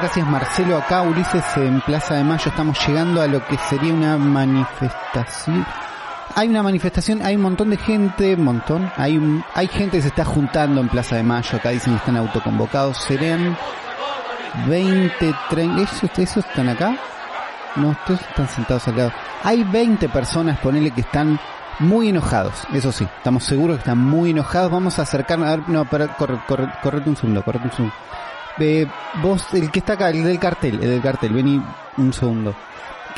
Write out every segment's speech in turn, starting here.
Gracias Marcelo. Acá Ulises en Plaza de Mayo estamos llegando a lo que sería una manifestación. Hay una manifestación, hay un montón de gente, un montón. Hay, un- hay gente que se está juntando en Plaza de Mayo. Acá dicen que están autoconvocados. Serían 20, 30. ¿Esos, esos están acá? No, ustedes están sentados al lado. Hay 20 personas, ponele que están muy enojados. Eso sí, estamos seguros que están muy enojados. Vamos a acercarnos. A ver, no, pero corre, corre, correte un segundo, correte un segundo. Eh, vos, el que está acá, el del cartel, el del cartel, vení un segundo.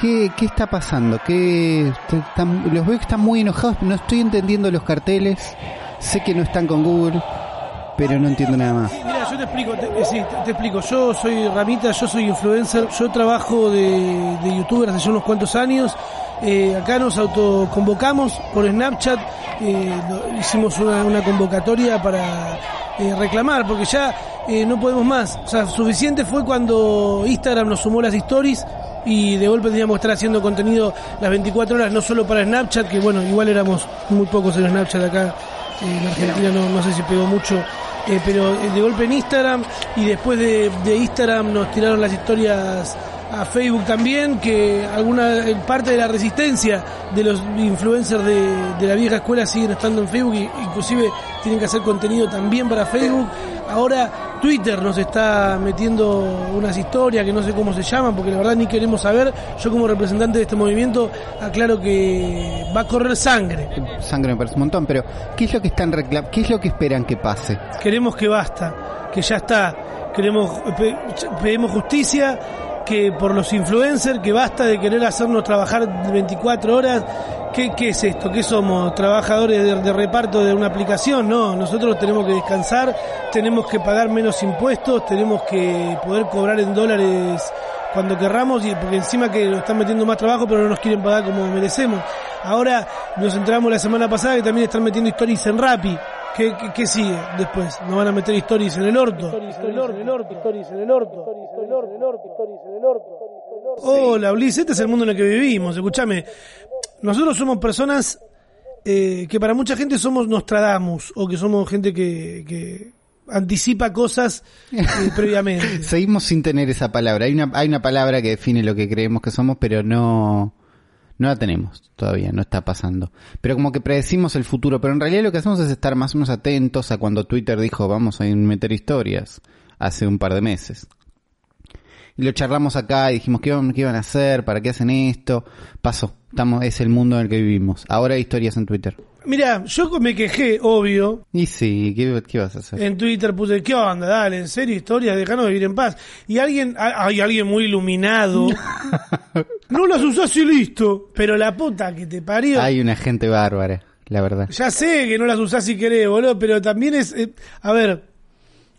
¿Qué, qué está pasando? ¿Qué, están- los veo que están muy enojados, no estoy entendiendo los carteles. Sé que no están con Google, pero no entiendo nada más. Mira, yo te explico, te, eh, sí, te, explico. Yo soy Ramita, yo soy influencer, yo trabajo de, de youtuber hace unos cuantos años. Eh, acá nos autoconvocamos por Snapchat, eh, hicimos una, una convocatoria para eh, reclamar, porque ya eh, no podemos más. O sea, suficiente fue cuando Instagram nos sumó las stories y de golpe teníamos que estar haciendo contenido las 24 horas, no solo para Snapchat, que bueno, igual éramos muy pocos en Snapchat acá, eh, en Argentina no, no sé si pegó mucho, eh, pero eh, de golpe en Instagram y después de, Instagram nos tiraron las historias a Facebook también, que alguna parte de la resistencia de los influencers de, de la vieja escuela siguen estando en Facebook, y inclusive tienen que hacer contenido también para Facebook. Ahora Twitter nos está metiendo unas historias que no sé cómo se llaman, porque la verdad ni queremos saber. Yo como representante de este movimiento aclaro que va a correr sangre. Sangre me parece un montón, pero ¿qué es lo que están reclam ¿Qué es lo que esperan que pase? Queremos que basta, que ya está. Queremos pe- pedimos justicia, que por los influencers, que basta de querer hacernos trabajar 24 horas. ¿Qué, qué es esto? ¿Qué somos? ¿Trabajadores de, reparto de una aplicación? No, nosotros tenemos que descansar, tenemos que pagar menos impuestos, tenemos que poder cobrar en dólares cuando querramos y porque encima que nos están metiendo más trabajo pero no nos quieren pagar como merecemos. Ahora nos entramos la semana pasada que también están metiendo stories en Rappi. ¿Qué, qué, qué sigue después? ¿Nos van a meter stories en el orto? Hola, Ulises, este es el mundo en el que vivimos. Escúchame, nosotros somos personas eh, que para mucha gente somos Nostradamus o que somos gente que, que anticipa cosas eh, previamente. Seguimos sin tener esa palabra. Hay una, hay una palabra que define lo que creemos que somos, pero no, no la tenemos todavía, no está pasando. Pero como que predecimos el futuro, pero en realidad lo que hacemos es estar más o menos atentos a cuando Twitter dijo vamos a meter historias hace un par de meses. Y lo charlamos acá y dijimos qué, qué iban a hacer, para qué hacen esto. Pasó, estamos, es el mundo en el que vivimos. Ahora hay historias en Twitter. Mira, yo me quejé, obvio, Y sí, ¿qué, qué vas a hacer? en Twitter puse, ¿qué onda? Dale, en serio, historias, déjanos vivir en paz. Y alguien, hay alguien muy iluminado, no las usás y listo, pero la puta que te parió. Hay una gente bárbara, la verdad. Ya sé que no las usás si querés, boludo, pero también es... eh, a ver,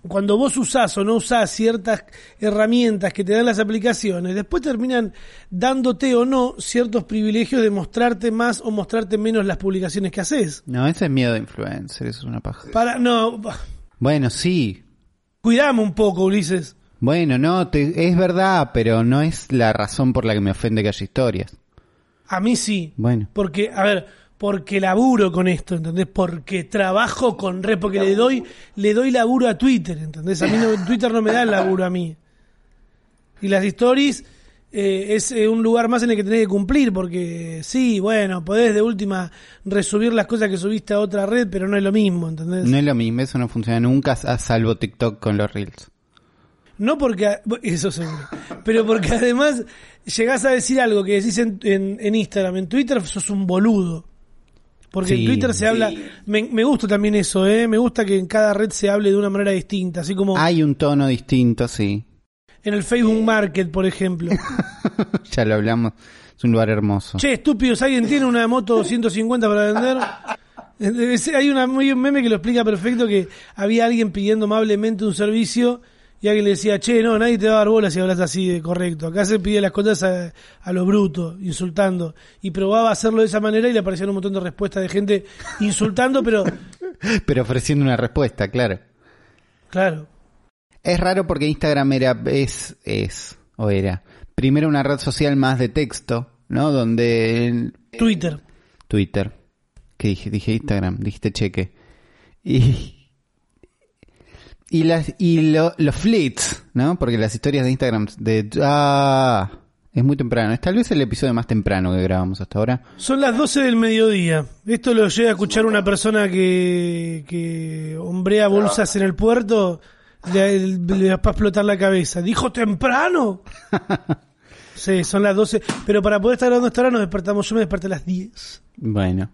cuando vos usás o no usás ciertas herramientas que te dan las aplicaciones, después terminan dándote o no ciertos privilegios de mostrarte más o mostrarte menos las publicaciones que haces. No, ese es miedo de influencer, eso es una paja. Para, no, Bueno, sí. cuidame un poco, Ulises. Bueno, no, te- es verdad, pero no es la razón por la que me ofende que haya historias. A mí sí. Bueno. Porque, a ver, porque laburo con esto, ¿entendés? Porque trabajo con red, porque le doy, le doy laburo a Twitter, ¿entendés? A mí no, Twitter no me da el laburo a mí. Y las stories eh, es eh, un lugar más en el que tenés que cumplir, porque sí, bueno, podés de última resubir las cosas que subiste a otra red, pero no es lo mismo, ¿entendés? No es lo mismo, eso no funciona nunca, a salvo TikTok con los Reels. No porque, eso seguro, pero porque además llegás a decir algo que decís en, en, en Instagram, en Twitter sos un boludo. Porque Sí. en Twitter se habla, me, me gusta también eso, ¿eh? me gusta que en cada red se hable de una manera distinta, así como Hay un tono distinto, sí. en el Facebook Market, por ejemplo. ya lo hablamos, es un lugar hermoso. che, estúpidos, ¿alguien tiene una moto 150 para vender? Hay una, muy un meme que lo explica perfecto que había alguien pidiendo amablemente un servicio y alguien le decía, che, no, nadie te va a dar bola si hablas así de correcto. Acá se pide las cosas a, a lo bruto, insultando. Y probaba hacerlo de esa manera y le aparecían un montón de respuestas de gente insultando, pero... Pero ofreciendo una respuesta, claro. Claro. Es raro porque Instagram era, es, es, o era, primero una red social más de texto, ¿no? Donde... Twitter. Twitter. ¿Qué dije? Dije Instagram, dijiste cheque. Y y, las, y los flits, ¿no? Porque las historias de Instagram de... Ah, es muy temprano. Es tal vez el episodio más temprano que grabamos hasta ahora. Son las 12 del mediodía. Esto lo llega a escuchar una persona que, que hombrea bolsas en el puerto. Le, va a explotar la cabeza. ¿Dijo temprano? sí, son las 12. Pero para poder estar grabando hasta ahora nos despertamos. Yo me desperté a las 10. Bueno.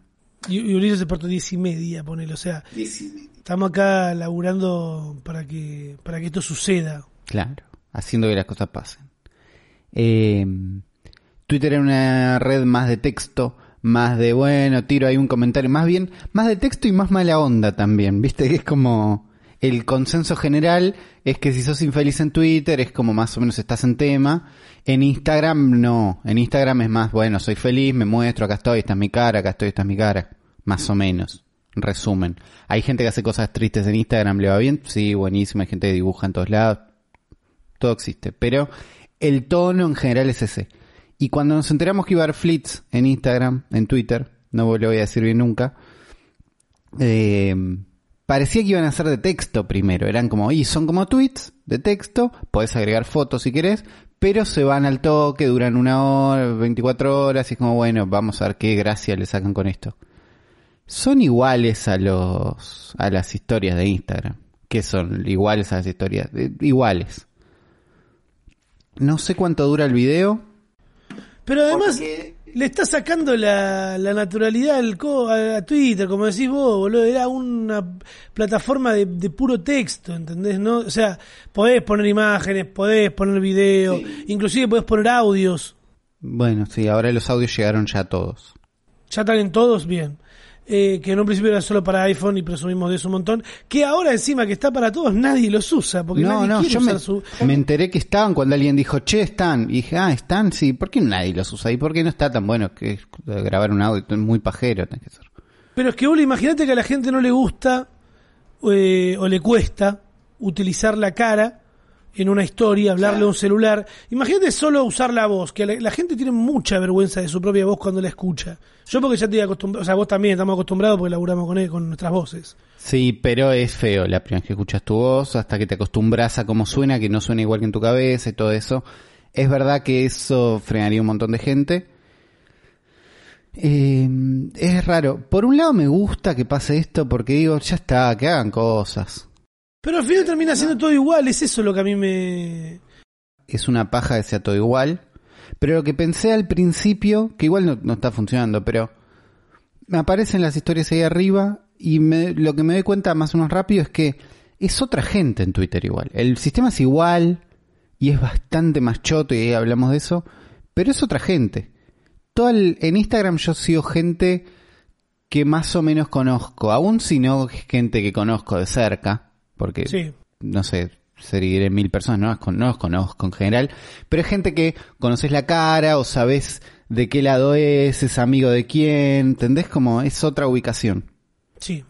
Y, y Ulises se despertó a 10 y media, ponele. O sea, estamos acá laburando para que, para que esto suceda. Claro, haciendo que las cosas pasen. Eh, Twitter era una red más de texto, más de, bueno, tiro ahí un comentario, más bien, más de texto y más mala onda también, viste, que es como el consenso general es que si sos infeliz en Twitter es como más o menos estás en tema. En Instagram no, en Instagram es más, bueno, soy feliz, me muestro, acá estoy, esta es mi cara, acá estoy, esta es mi cara, más o menos. Resumen. Hay gente que hace cosas tristes en Instagram, ¿le va bien? Sí, buenísimo. Hay gente que dibuja en todos lados. Todo existe. Pero el tono en general es ese. Y cuando nos enteramos que iba a haber flits en Instagram, en Twitter, no lo voy a decir bien nunca, eh, parecía que iban a ser de texto primero. Eran como, y son como tweets de texto, podés agregar fotos si querés, pero se van al toque, duran una hora, 24 horas, y es como, bueno, vamos a ver qué gracia le sacan con esto son iguales a los a las historias de Instagram. Que son iguales a las historias, iguales. No sé cuánto dura el video. Pero además le está sacando la, la naturalidad al a, Twitter, como decís vos, boludo. Era una plataforma de, puro texto, ¿entendés? ¿No? O sea, podés poner imágenes, podés poner video, inclusive podés poner audios. Bueno, sí, ahora los audios llegaron ya todos. ¿Ya están en todos? Bien eh, que en un principio era solo para iPhone y presumimos de eso un montón, que ahora encima que está para todos nadie los usa, porque no, nadie no, quiere yo usar me, su... me enteré que estaban cuando alguien dijo, che, están, y dije, ah, están, sí, ¿por qué nadie los usa? ¿Y por qué no está tan bueno que grabar un audio? Es muy pajero, que ser. Pero es que, vos imagínate que a la gente no le gusta eh, o le cuesta utilizar la cara en una historia, hablarle a un celular. Imagínate solo usar la voz, que la, gente tiene mucha vergüenza de su propia voz cuando la escucha. Yo porque ya estoy acostumbrado, o sea, vos también estamos acostumbrados porque laburamos con él, con nuestras voces. Sí, pero es feo la primera vez que escuchas tu voz, hasta que te acostumbras a cómo suena, que no suena igual que en tu cabeza y todo eso. Es verdad que eso frenaría un montón de gente. Eh, es raro. Por un lado me gusta que pase esto porque digo, ya está, que hagan cosas. Pero al final termina siendo todo igual, es eso lo que a mí me... Es una paja que sea todo igual. Pero lo que pensé al principio, que igual no, está funcionando, pero me aparecen las historias ahí arriba y lo que me doy cuenta más o menos rápido es que es otra gente en Twitter igual. El sistema es igual y es bastante más choto y ahí hablamos de eso, pero es otra gente. Todo en Instagram yo sigo gente que más o menos conozco, aún si no gente que conozco de cerca porque no sé, seguiré mil personas, no, no los conozco en general, pero hay gente que conoces la cara o sabes de qué lado es, es amigo de quién, ¿entendés? Como es otra ubicación. Sí.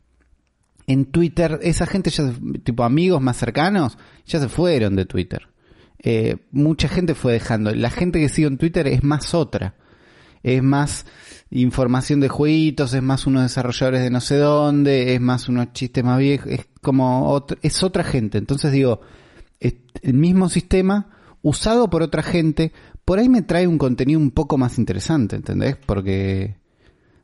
En Twitter, esa gente ya, tipo amigos más cercanos, ya se fueron de Twitter. Eh, mucha gente fue dejando. La gente que sigue en Twitter es más otra. Es más, información de jueguitos, es más unos desarrolladores de no sé dónde, es más unos chistes más viejos, es como es otra gente. Entonces digo, el mismo sistema usado por otra gente, por ahí me trae un contenido un poco más interesante, ¿entendés? Porque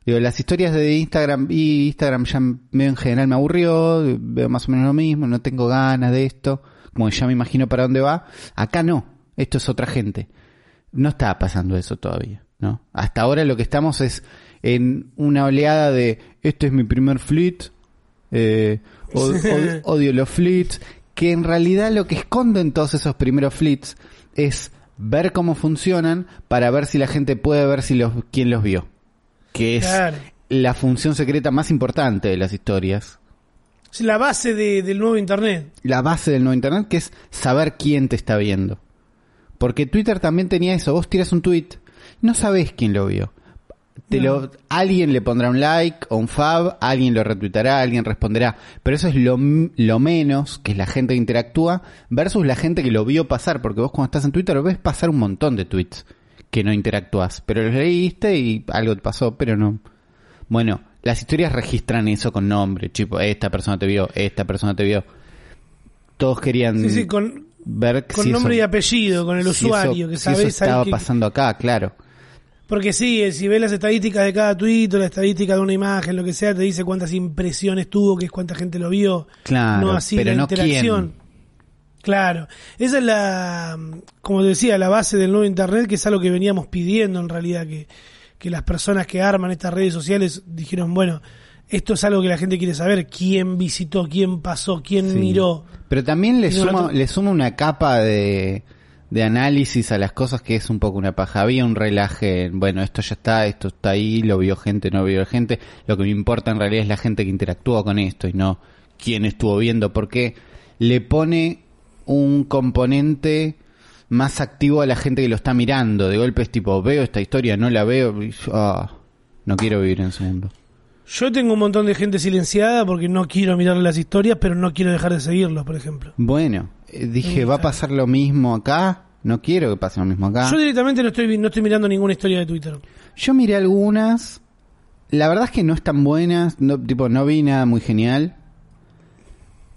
digo, las historias de Instagram y Instagram ya en general me aburrió, veo más o menos lo mismo, no tengo ganas de esto, como ya me imagino para dónde va. Acá no, esto es otra gente. No está pasando eso todavía. ¿No? Hasta ahora lo que estamos es en una oleada de este es mi primer fleet, eh, odio los fleets, que en realidad lo que esconden todos esos primeros fleets es ver cómo funcionan para ver si la gente puede ver si los quién los vio. Que es la función secreta más importante de las historias. Es la base de- del nuevo Internet. La base del nuevo Internet, que es saber quién te está viendo. Porque Twitter también tenía eso. Vos tiras un tweet, no sabés quién lo vio. Te lo, alguien le pondrá un like o un fab, alguien lo retuitará, alguien responderá. Pero eso es lo, lo menos, que es la gente que interactúa, versus la gente que lo vio pasar. Porque vos cuando estás en Twitter ves pasar un montón de tweets que no interactúas. Pero los leíste y algo te pasó, pero no. Bueno, las historias registran eso con nombre. Tipo, esta persona te vio, esta persona te vio. Todos querían Sí, sí, con, ver con si nombre eso- y apellido, con el si eso- usuario, que si eso estaba que- pasando acá, claro. Porque sí, eh, si ves las estadísticas de cada tweet o la estadística de una imagen, lo que sea, te dice cuántas impresiones tuvo, que es cuánta gente lo vio. Claro, no así pero la no interacción. quién. Claro, esa es la, como te decía, la base del nuevo Internet, que es algo que veníamos pidiendo en realidad, que, que las personas que arman estas redes sociales dijeron, bueno, esto es algo que la gente quiere saber, quién visitó, quién pasó, quién Sí. miró. Pero también le suma, le suma una capa de, de análisis a las cosas que es un poco una paja. Había un relaje, bueno, esto ya está, esto está ahí, lo vio gente, no vio gente. Lo que me importa en realidad es la gente que interactúa con esto y no quién estuvo viendo, porque le pone un componente más activo a la gente que lo está mirando. De golpe es tipo, veo esta historia, no la veo, y yo, ah, no quiero vivir en ese mundo. Yo tengo un montón de gente silenciada porque no quiero mirar las historias, pero no quiero dejar de seguirlos, por ejemplo. Bueno, dije, ¿va a pasar lo mismo acá? No quiero que pase lo mismo acá. Yo directamente no estoy, no estoy mirando ninguna historia de Twitter. Yo miré algunas. La verdad es que no están buenas. No, tipo, no vi nada muy genial.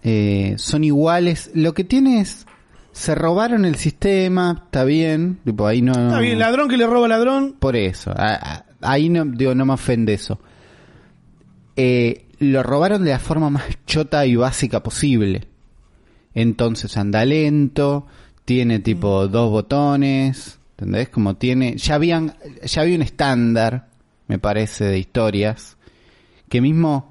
Eh, son iguales. Lo que tiene es. Se robaron el sistema. Está bien. Tipo, ahí no. Está bien, ladrón que le roba ladrón. Por eso. a- a- ahí no, digo, no me ofende eso. Eh, lo robaron de la forma más chota y básica posible. Entonces anda lento, tiene tipo dos botones, ¿entendés? Como tiene, ya habían, ya había un estándar, me parece, de historias, que mismo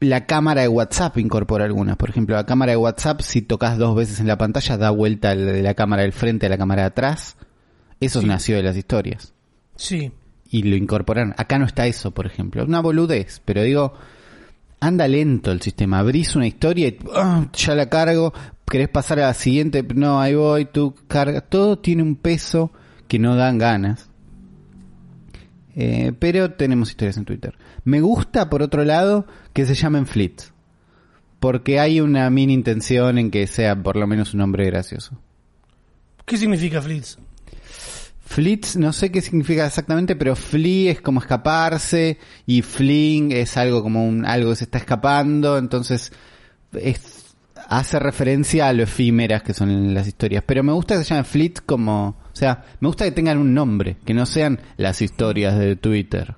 la cámara de WhatsApp incorpora algunas. Por ejemplo, la cámara de WhatsApp, si tocas dos veces en la pantalla, da vuelta de la cámara del frente a la cámara de atrás. Eso Sí. nació de las historias Sí. y lo incorporaron. Acá no está eso, por ejemplo. Una boludez, pero digo, anda lento el sistema. Abrís una historia y ah, ya la cargo. ¿Querés pasar a la siguiente? No, ahí voy, tú carga. Todo tiene un peso que no dan ganas. Eh, pero tenemos historias en Twitter. Me gusta, por otro lado, que se llamen Flits. Porque hay una mini intención en que sea por lo menos un nombre gracioso. ¿Qué significa Flitz? Flits, no sé qué significa exactamente, pero flee es como escaparse y fling es algo como un algo que se está escapando, entonces es, hace referencia a lo efímeras que son las historias. Pero me gusta que se llame Fleet como, o sea, me gusta que tengan un nombre, que no sean las historias de Twitter.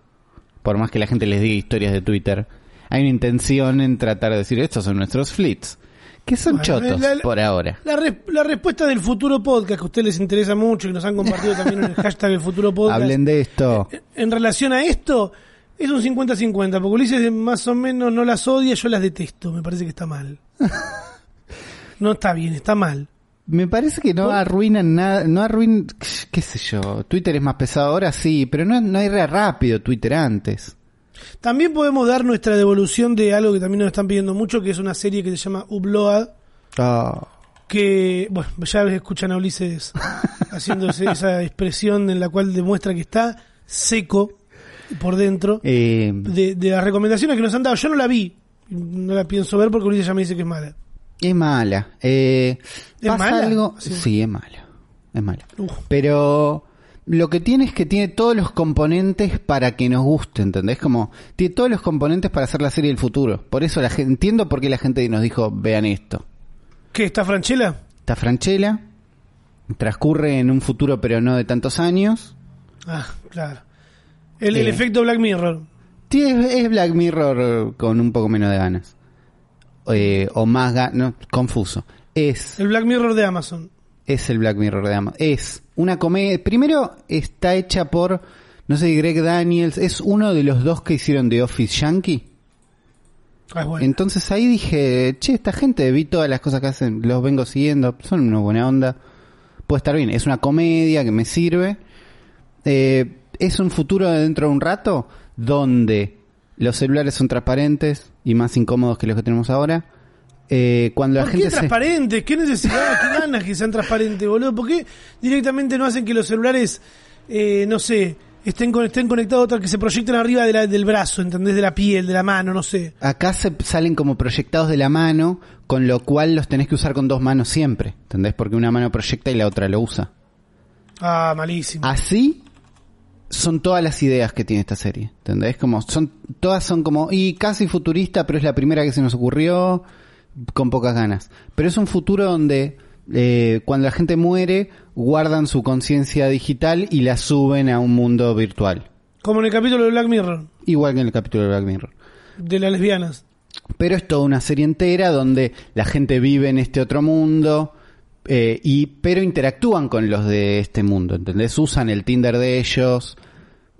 Por más que la gente les diga historias de Twitter, hay una intención en tratar de decir estos son nuestros Fleets, que son Bueno, chotos la- la- por ahora. La, res- la respuesta del futuro podcast, que a ustedes les interesa mucho y nos han compartido también en el hashtag el futuro podcast. Hablen de esto. En relación a esto, es un 50-50, porque Ulises más o menos no las odia, yo las detesto, me parece que está mal. No está bien, está mal. Me parece que no arruinan nada, no arruinan, qué sé yo, Twitter es más pesado ahora, sí, pero no, no era rápido Twitter antes. También podemos dar nuestra devolución de algo que también nos están pidiendo mucho, que es una serie que se llama Upload, Ah, que, bueno, ya escuchan a Ulises haciendo ese- esa expresión en la cual demuestra que está seco por dentro. eh, De, de las recomendaciones que nos han dado, yo no la vi, no la pienso ver porque Ulises ya me dice que es mala. es mala. Eh, ¿Es pasa mala? algo, Sí. sí. es mala, es mala. Uf. Pero lo que tiene es que tiene todos los componentes para que nos guste, ¿entendés? Como tiene todos los componentes para hacer la serie del futuro. Por eso la gente, entiendo por qué la gente nos dijo, vean esto. ¿Qué, está Franchella? Está Franchella, transcurre en un futuro pero no de tantos años. Ah, claro. El, el Eh. efecto Black Mirror. Es Black Mirror con un poco menos de ganas. Eh, o más ganas, no, confuso. Es, El Black Mirror de Amazon. Es el Black Mirror de Amazon. Es una comedia. Primero está hecha por, no sé, Greg Daniels. Es uno de los dos que hicieron The Office Yankee. Ah, bueno. Entonces ahí dije, che, esta gente, vi todas las cosas que hacen, los vengo siguiendo, son una buena onda. Puede estar bien, es una comedia que me sirve. Eh, es un futuro de dentro de un rato donde Los celulares son transparentes y más incómodos que los que tenemos ahora. Eh, cuando la ¿Por gente qué se... transparentes? ¿Qué necesidad? ¿Qué ganas que sean transparentes, boludo? ¿Por qué directamente no hacen que los celulares, eh, no sé, estén, con- estén conectados a otra, que se proyecten arriba de la- del brazo, ¿entendés? De la piel, de la mano, no sé. Acá se salen como proyectados de la mano, con lo cual los tenés que usar con dos manos siempre, ¿entendés? Porque una mano proyecta y la otra lo usa. Ah, malísimo. Así son todas las ideas que tiene esta serie, ¿entendés? Como son todas son como y casi futurista, pero es la primera que se nos ocurrió con pocas ganas. Pero es un futuro donde eh, cuando la gente muere guardan su conciencia digital y la suben a un mundo virtual, Como en el capítulo de Black Mirror, igual que en el capítulo de Black Mirror. de las lesbianas. Pero es toda una serie entera donde la gente vive en este otro mundo, eh, y pero interactúan con los de este mundo, ¿entendés? Usan el Tinder de ellos.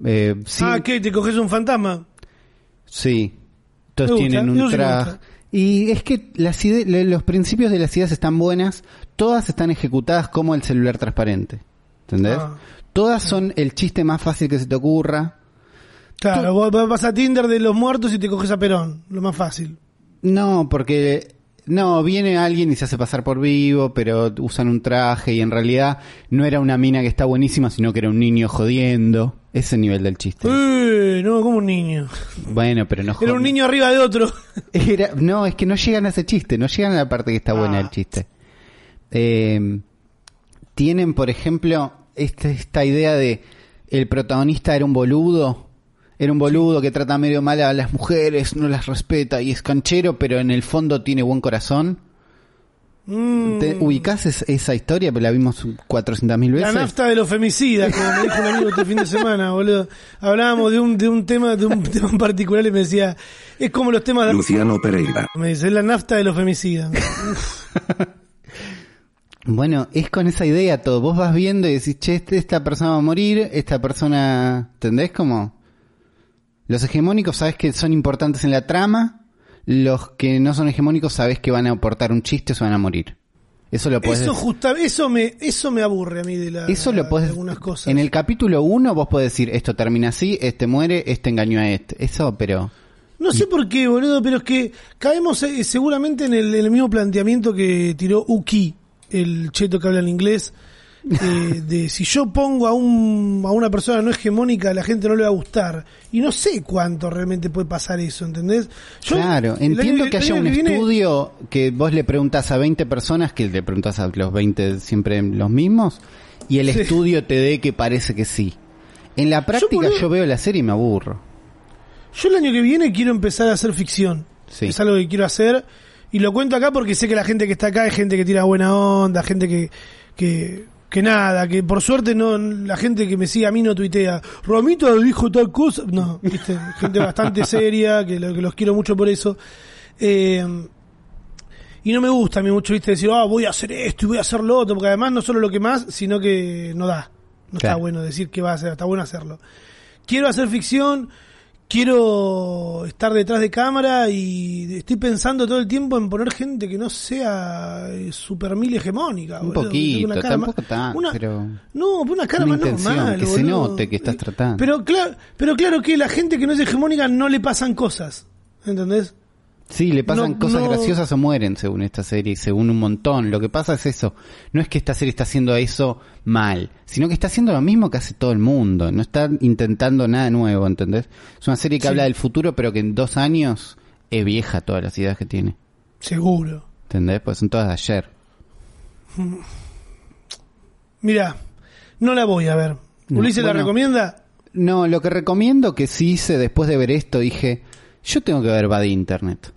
Eh, Ah, ¿qué? ¿Te coges un fantasma? sí. Todos tienen un traje. Y es que las los principios de las ideas están buenas, todas están ejecutadas como el celular transparente. ¿Entendés? Ah. Todas son el chiste más fácil que se te ocurra. Claro, vos vas a Tinder de los muertos y te coges a Perón, lo más fácil. No, porque no, viene alguien y se hace pasar por vivo, pero usan un traje y en realidad no era una mina que está buenísima, sino que era un niño jodiendo. Ese nivel del chiste. Eh, no, como un niño. Bueno, pero no Era un niño arriba de otro. Era- no, es que no llegan a ese chiste, no llegan a la parte que está buena Ah. del chiste. Eh, tienen, por ejemplo, este- esta idea de el protagonista era un boludo, era un boludo que trata medio mal a las mujeres, no las respeta y es canchero, pero en el fondo tiene buen corazón. Mm, ¿Te ubicás es- esa historia? Pero la vimos 400.000 la veces. nafta de los femicidas, como me dijo un amigo este fin de semana, boludo. Hablábamos de un, de un tema, de un tema en particular y me decía, es como los temas de... Luciano Pereira. Me dice, es la nafta de los femicidas. Bueno, es con esa idea todo. Vos vas viendo y decís, che, este- esta persona va a morir, esta persona, ¿entendés? Como los hegemónicos sabes que son importantes en la trama, los que no son hegemónicos sabes que van a aportar un chiste o se van a morir. Eso lo podés Eso justa, eso me, eso me aburre a mí de, la, eso lo de podés algunas cosas. en el capítulo 1 vos podés decir esto termina así, este muere, este engañó a este. Eso, pero No sé por qué, boludo, pero es que caemos eh, seguramente en el, en el mismo planteamiento que tiró Uki, el cheto que habla en inglés, eh, de si yo pongo a, un, a una persona no hegemónica, la gente no le va a gustar. Y no sé cuánto realmente puede pasar eso, ¿entendés? Yo, Claro, entiendo año- que haya un viene- estudio que vos le preguntas a 20 personas, que le preguntas a los 20 siempre los mismos, y el Sí. estudio te dé que parece que sí. En la práctica yo, boludo- veo la serie y me aburro. Yo el año que viene quiero empezar a hacer ficción. Sí. Es algo que quiero hacer. Y lo cuento acá porque sé que la gente que está acá es gente que tira buena onda, gente que, que, que nada, que por suerte no, la gente que me sigue a mí no tuitea, Ramita dijo tal cosa. No, viste, gente bastante seria, que, lo- que los quiero mucho por eso. Eh, y no me gusta a mí mucho, viste, decir, ah, voy a hacer esto y voy a hacer lo otro, porque además no solo lo que más, sino que no da. No está bueno decir que va a hacer, está bueno hacerlo. Quiero hacer ficción, quiero estar detrás de cámara y estoy pensando todo el tiempo en poner gente que no sea eh, super mil hegemónica. Un boludo, poquito, una tampoco tanto, una- pero- No, una cara Una más normal. que se note que estás tratando. Pero claro, pero claro que la gente que no es hegemónica no le pasan cosas. ¿Entendés? Sí, le pasan No, cosas no- graciosas o mueren según esta serie, según un montón. Lo que pasa es eso. No es que esta serie está haciendo eso mal, sino que está haciendo lo mismo que hace todo el mundo. No está intentando nada nuevo, ¿entendés? Es una serie que Sí. habla del futuro, pero que en dos años es vieja todas las ideas que tiene. Seguro. ¿Entendés? Pues son todas de ayer. Mira, no la voy a ver. No, ¿Ulises la bueno. recomienda? No, lo que recomiendo que sí hice después de ver esto, dije, yo tengo que ver Bad Internet.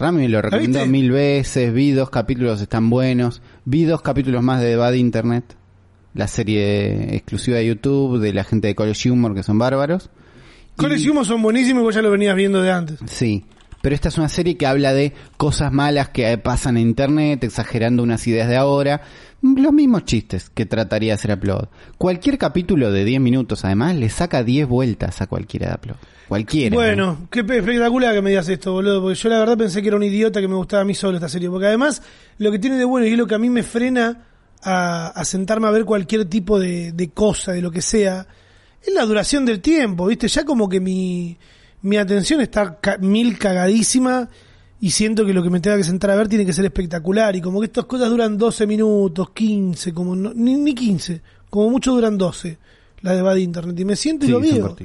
Rami lo recomendó mil veces, vi dos capítulos, están buenos, vi dos capítulos más de Bad Internet, la serie exclusiva de YouTube de la gente de College Humor que son bárbaros. College Y- Humor son buenísimos y vos ya lo venías viendo de antes. Sí, pero esta es una serie que habla de cosas malas que pasan en internet, exagerando unas ideas de ahora, los mismos chistes que trataría de hacer Upload. Cualquier capítulo de 10 minutos, además, le saca 10 vueltas a cualquiera de Upload. Cualquiera. Bueno, qué pe- espectacular que me digas esto, boludo, porque yo la verdad pensé que era un idiota que me gustaba a mí solo esta serie, porque además lo que tiene de bueno y es lo que a mí me frena a, a sentarme a ver cualquier tipo de, de cosa, de lo que sea, es la duración del tiempo, ¿viste? Ya como que mi, mi atención está ca- mil cagadísima y siento que lo que me tenga que sentar a ver tiene que ser espectacular y como que estas cosas duran 12 minutos, 15, como no- ni, ni 15, como mucho duran 12, la de Bad Internet y me siento y Sí, lo veo.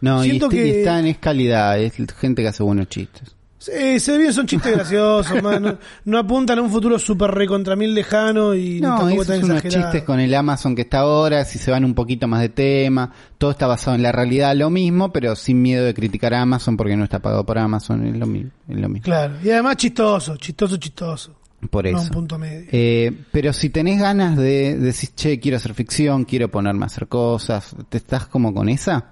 No, y, este- y que- están, es calidad, es gente que hace buenos chistes. Sí, se ve bien, son chistes graciosos, man, no, no apuntan a un futuro súper recontra mil lejano y No, tampoco tan unos chistes con el Amazon que está ahora, si se van un poquito más de tema, todo está basado en la realidad, lo mismo, pero sin miedo de criticar a Amazon porque no está pagado por Amazon, es lo mismo. Es lo mismo. Claro, y además chistoso, chistoso, chistoso. Por No eso. un punto medio. Eh, pero si tenés ganas de decir, che, quiero hacer ficción, quiero ponerme a hacer cosas, ¿te estás como con esa?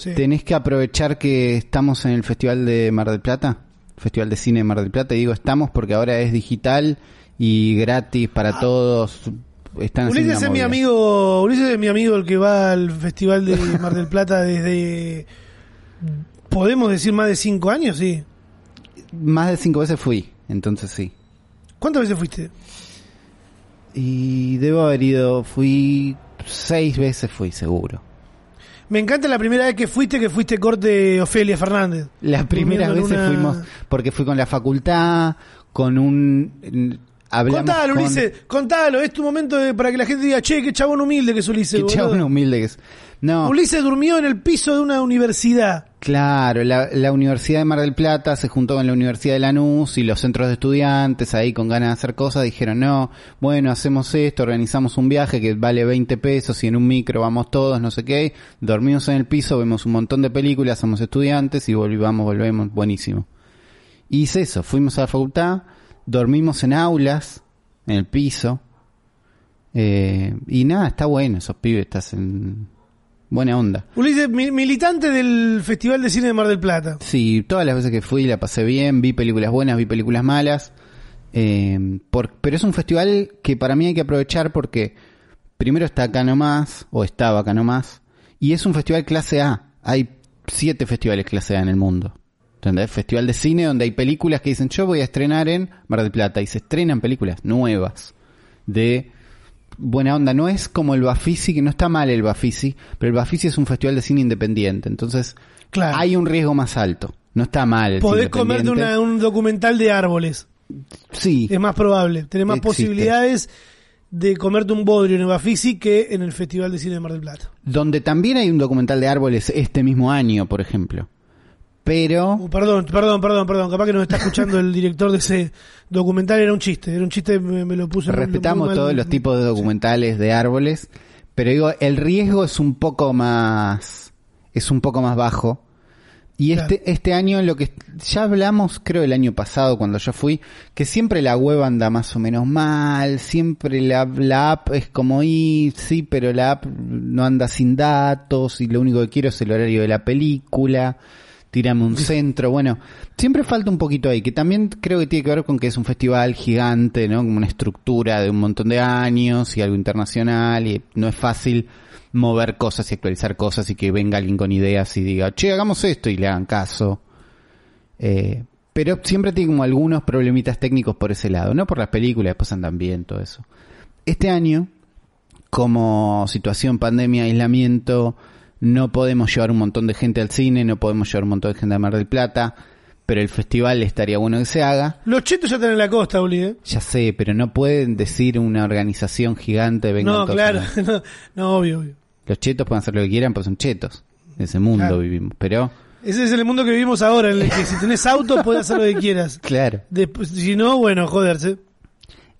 Sí. Tenés que aprovechar que estamos en el Festival de Mar del Plata, Festival de Cine de Mar del Plata, y digo estamos porque ahora es digital y gratis para todos. Están Ulises es mi amigo, Ulises es mi amigo el que va al Festival de Mar del Plata desde, podemos decir, más de cinco años, sí. Más de cinco veces fui, entonces sí. ¿Cuántas veces fuiste? Y debo haber ido, fui seis veces fui seguro. Me encanta la primera vez que fuiste, que fuiste corte Ofelia Fernández. Las primeras veces una- fuimos porque fui con la facultad, con un... Hablamos Contalo, con- Ulises, contalo, es tu momento de- para que la gente diga, che, qué chabón humilde que es Ulises. Qué boludo". chabón humilde que es. No, Ulises durmió en el piso de una universidad. Claro, la, Universidad de Mar del Plata se juntó con la Universidad de Lanús y los centros de estudiantes ahí con ganas de hacer cosas dijeron, no, bueno, hacemos esto, organizamos un viaje que vale 20 pesos y en un micro vamos todos, no sé qué, dormimos en el piso, vemos un montón de películas, somos estudiantes y volvamos, volvemos, buenísimo. Y hice eso, fuimos a la facultad, dormimos en aulas, en el piso, eh, y nada, está bueno, esos pibes, estás en buena onda. Ulises, mi- militante del Festival de Cine de Mar del Plata. Sí, todas las veces que fui la pasé bien, vi películas buenas, vi películas malas, eh, por- pero es un festival que para mí hay que aprovechar porque primero está acá nomás, o estaba acá nomás, y es un festival clase A. Hay siete festivales clase A en el mundo. ¿Entendés? Festival de cine donde hay películas que dicen yo voy a estrenar en Mar del Plata y se estrenan películas nuevas de buena onda. No es como el Bafisi, que no está mal el Bafisi, pero el Bafisi es un festival de cine independiente. Entonces Claro. hay un riesgo más alto. No está mal. el Podés comerte una- un documental de árboles. Sí, Es más probable. Tenés más Existe. posibilidades de comerte un bodrio en el Bafisi que en el Festival de Cine de Mar del Plata. donde también hay un documental de árboles este mismo año, por ejemplo. Pero Uh, perdón, perdón, perdón, perdón. Capaz que nos está escuchando el director de ese documental. Era un chiste. Era un chiste, me, me lo muy- respetamos todos los tipos de documentales de árboles, pero digo, el riesgo es un poco más es un poco más bajo. Y Claro. este este año lo que ya hablamos, creo el año pasado cuando yo fui, que siempre la web anda más o menos mal, siempre la, la app es como y sí, pero la app no anda sin datos y lo único que quiero es el horario de la película. Tírame un centro, bueno, siempre falta un poquito ahí, que también creo que tiene que ver con que es un festival gigante, ¿no? Como una estructura de un montón de años y algo internacional y no es fácil mover cosas y actualizar cosas y que venga alguien con ideas y diga, che, hagamos esto y le hagan caso. Eh, pero siempre tiene como algunos problemitas técnicos por ese lado, no por las películas, después andan bien, todo eso. Este año, como situación pandemia, aislamiento, no podemos llevar un montón de gente al cine, no podemos llevar un montón de gente a Mar del Plata, pero el festival estaría bueno que se haga. Los chetos ya están en la costa, Uli. ¿eh? Ya sé, pero no pueden decir una organización gigante, vengan No, claro. No, no, obvio, obvio. Los chetos pueden hacer lo que quieran, pues son chetos. En ese mundo Claro. vivimos. Pero, Ese es el mundo que vivimos ahora, en el que si tenés auto puedes hacer lo que quieras. claro. Después, si no, bueno, joderse.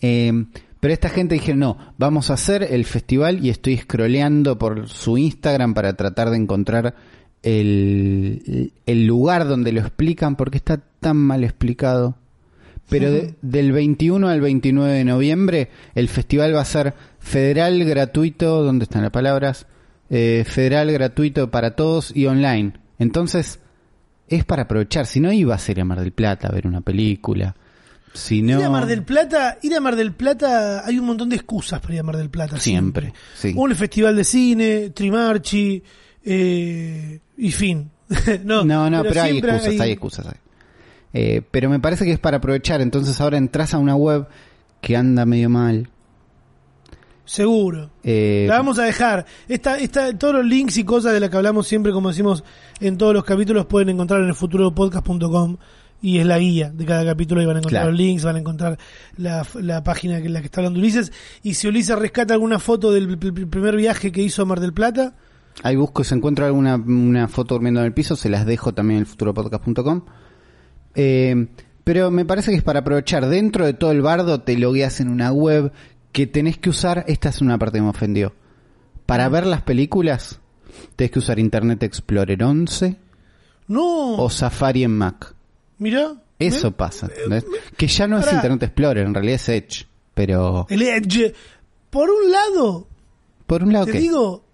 Eh, pero esta gente dijeron, no, vamos a hacer el festival y estoy scrolleando por su Instagram para tratar de encontrar el, el lugar donde lo explican porque está tan mal explicado. Pero de- del 21 al 29 de noviembre el festival va a ser federal gratuito, ¿dónde están las palabras? Eh, federal gratuito para todos y online. Entonces es para aprovechar. Si no iba a ser a Mar del Plata a ver una película. Si no... Ir a Mar del Plata, ir a Mar del Plata, hay un montón de excusas para ir a Mar del Plata. Siempre, sí. Un festival de cine, Trimarchi, eh, y fin. no, No, no, pero, hay excusas, hay, excusas. hay. Eh, pero me parece que es para aprovechar. Entonces ahora entras a una web que anda medio mal. Seguro. Eh, La vamos a dejar. Esta, esta, todos los links y cosas de las que hablamos siempre, como decimos en todos los capítulos, pueden encontrar en el futuropodcast.com y es la guía de cada capítulo y van a encontrar Claro. los links, van a encontrar la, la página en la que está hablando Ulises. Y si Ulises rescata alguna foto del pr- pr- primer viaje que hizo a Mar del Plata, Ahí busco, si encuentro alguna una foto durmiendo en el piso, se las dejo también en el futuropodcast.com. Eh, pero me parece que es para aprovechar dentro de todo el bardo, te logueas en una web que tenés que usar, esta es una parte que me ofendió. Para ver las películas, tenés que usar Internet Explorer 11 no, o Safari en Mac. Mira. Eso pasa. ¿entendés? Que ya no es. Internet Explorer, en realidad es Edge. Pero, El Edge. Por un lado, por un lado te digo,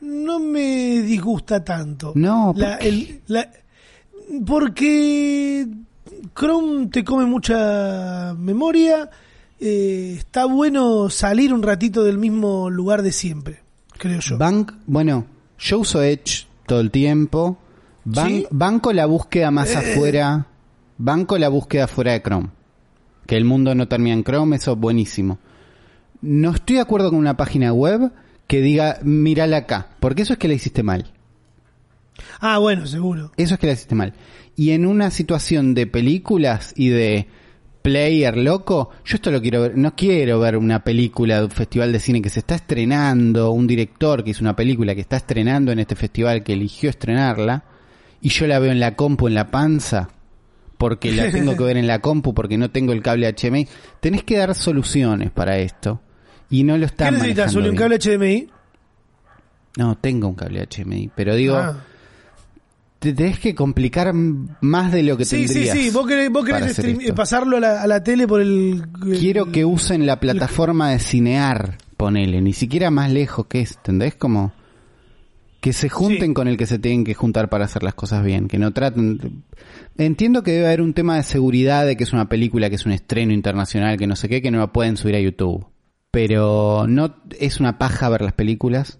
no me disgusta tanto. No, ¿por La- qué? el- la- porque Chrome te come mucha memoria. eh, está bueno salir un ratito del mismo lugar de siempre, creo yo. Bank, bueno, yo uso Edge todo el tiempo. Ban- ¿Sí? Eh. Banco la búsqueda más afuera. Banco la búsqueda fuera de Chrome. Que el mundo no termina en Chrome, eso es buenísimo. No estoy de acuerdo con una página web que diga, mírala acá, porque eso es que la hiciste mal. Ah, bueno, seguro. Eso es que la hiciste mal. Y en una situación de películas y de player loco, yo esto lo quiero ver, no quiero ver una película de un festival de cine que se está estrenando, un director que hizo una película que está estrenando en este festival que eligió estrenarla, y yo la veo en la compu, en la panza, porque la tengo que ver en la compu, porque no tengo el cable HDMI. Tenés que dar soluciones para esto. Y no lo ¿Qué están necesitas? ¿Un cable HDMI? No, tengo un cable HDMI, pero digo, Ah. te tenés que complicar más de lo que Sí, sí, tendrías. sí. Vos querés, vos para querés pasarlo a la, a la tele por el... el- Quiero que usen la plataforma de cinear, ponele, ni siquiera más lejos que es, ¿entendés? Como que se junten Sí. con el que se tienen que juntar para hacer las cosas bien, que no traten... Entiendo que debe haber un tema de seguridad de que es una película, que es un estreno internacional, que no sé qué, que no la pueden subir a YouTube. Pero no es una paja ver las películas.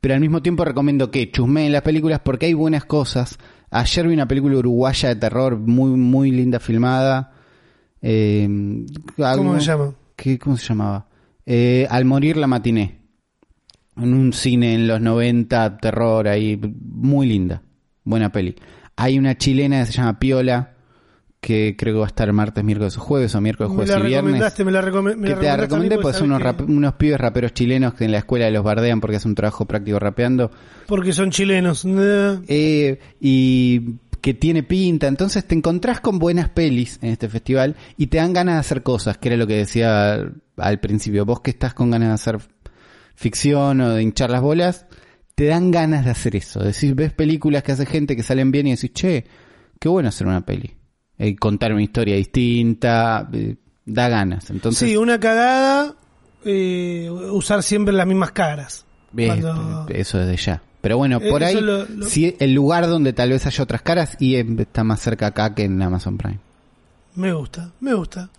Pero al mismo tiempo recomiendo que chusmeen las películas porque hay buenas cosas. Ayer vi una película uruguaya de terror muy, muy linda filmada. Eh, ¿Cómo se llama? ¿Qué, ¿Cómo se llamaba? Eh, Al morir la matiné. En un cine en los 90, terror ahí, muy linda. Buena peli. Hay una chilena que se llama Piola, que creo que va a estar martes, miércoles o jueves, o miércoles, Me jueves la y viernes. recomendaste, me la, recome- me Que la te la recomendé porque son unos, que- unos pibes raperos chilenos que en la escuela los bardean porque hacen un trabajo práctico rapeando. Porque son chilenos. Eh, y que tiene pinta. Entonces te encontrás con buenas pelis en este festival y te dan ganas de hacer cosas, que era lo que decía al, al principio. Vos que estás con ganas de hacer ficción o de hinchar las bolas, te dan ganas de hacer eso. Decís, ves películas que hace gente que salen bien y decís, che, qué bueno hacer una peli. Eh, contar una historia distinta, eh, da ganas. Entonces, sí, una cagada, eh, usar siempre las mismas caras. Eh, Cuando- Eso desde ya. Pero bueno, Eh, por ahí, lo- el lugar donde tal vez haya otras caras y eh, está más cerca acá que en Amazon Prime. Me gusta, me gusta.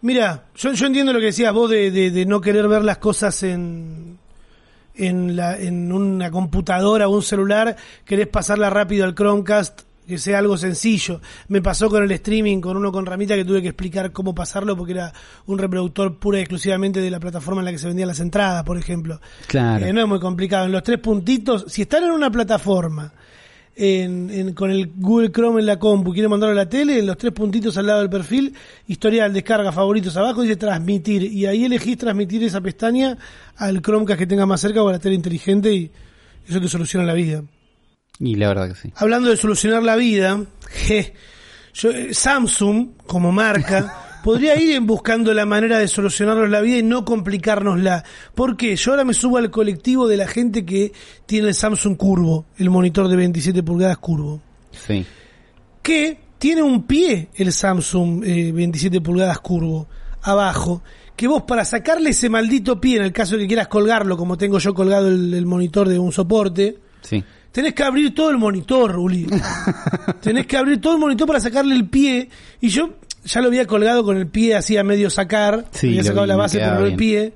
Mira, yo, yo entiendo lo que decías vos de, de- de no querer ver las cosas en, en, la, en una computadora o un celular, querés pasarla rápido al Chromecast, que sea algo sencillo. Me pasó con el streaming, con uno con Ramita, que tuve que explicar cómo pasarlo porque era un reproductor pura y exclusivamente de la plataforma en la que se vendían las entradas, por ejemplo. Claro. Eh, no es muy complicado. En los tres puntitos, si están en una plataforma en, en- con el Google Chrome en la compu, quiere mandarlo a la tele, en los tres puntitos al lado del perfil, historial, descarga, favoritos, abajo dice transmitir. Y ahí elegís transmitir esa pestaña al Chromecast que tenga más cerca o a la tele inteligente y eso te soluciona la vida. Y la verdad que sí. Hablando de solucionar la vida, je, yo, eh, Samsung, como marca, podría ir buscando la manera de solucionarnos la vida y no complicárnosla. ¿Por qué? Yo ahora me subo al colectivo de la gente que tiene el Samsung curvo, el monitor de 27 pulgadas curvo. Sí. Que tiene un pie el Samsung eh, 27 pulgadas curvo, abajo. Que vos para sacarle ese maldito pie, en el caso de que quieras colgarlo, como tengo yo colgado el- el monitor de un soporte, Sí. Tenés que abrir todo el monitor, Uli. Tenés que abrir todo el monitor para sacarle el pie. Y yo ya lo había colgado con el pie así a medio sacar. Sí, había sacado vi, la base, no el pie.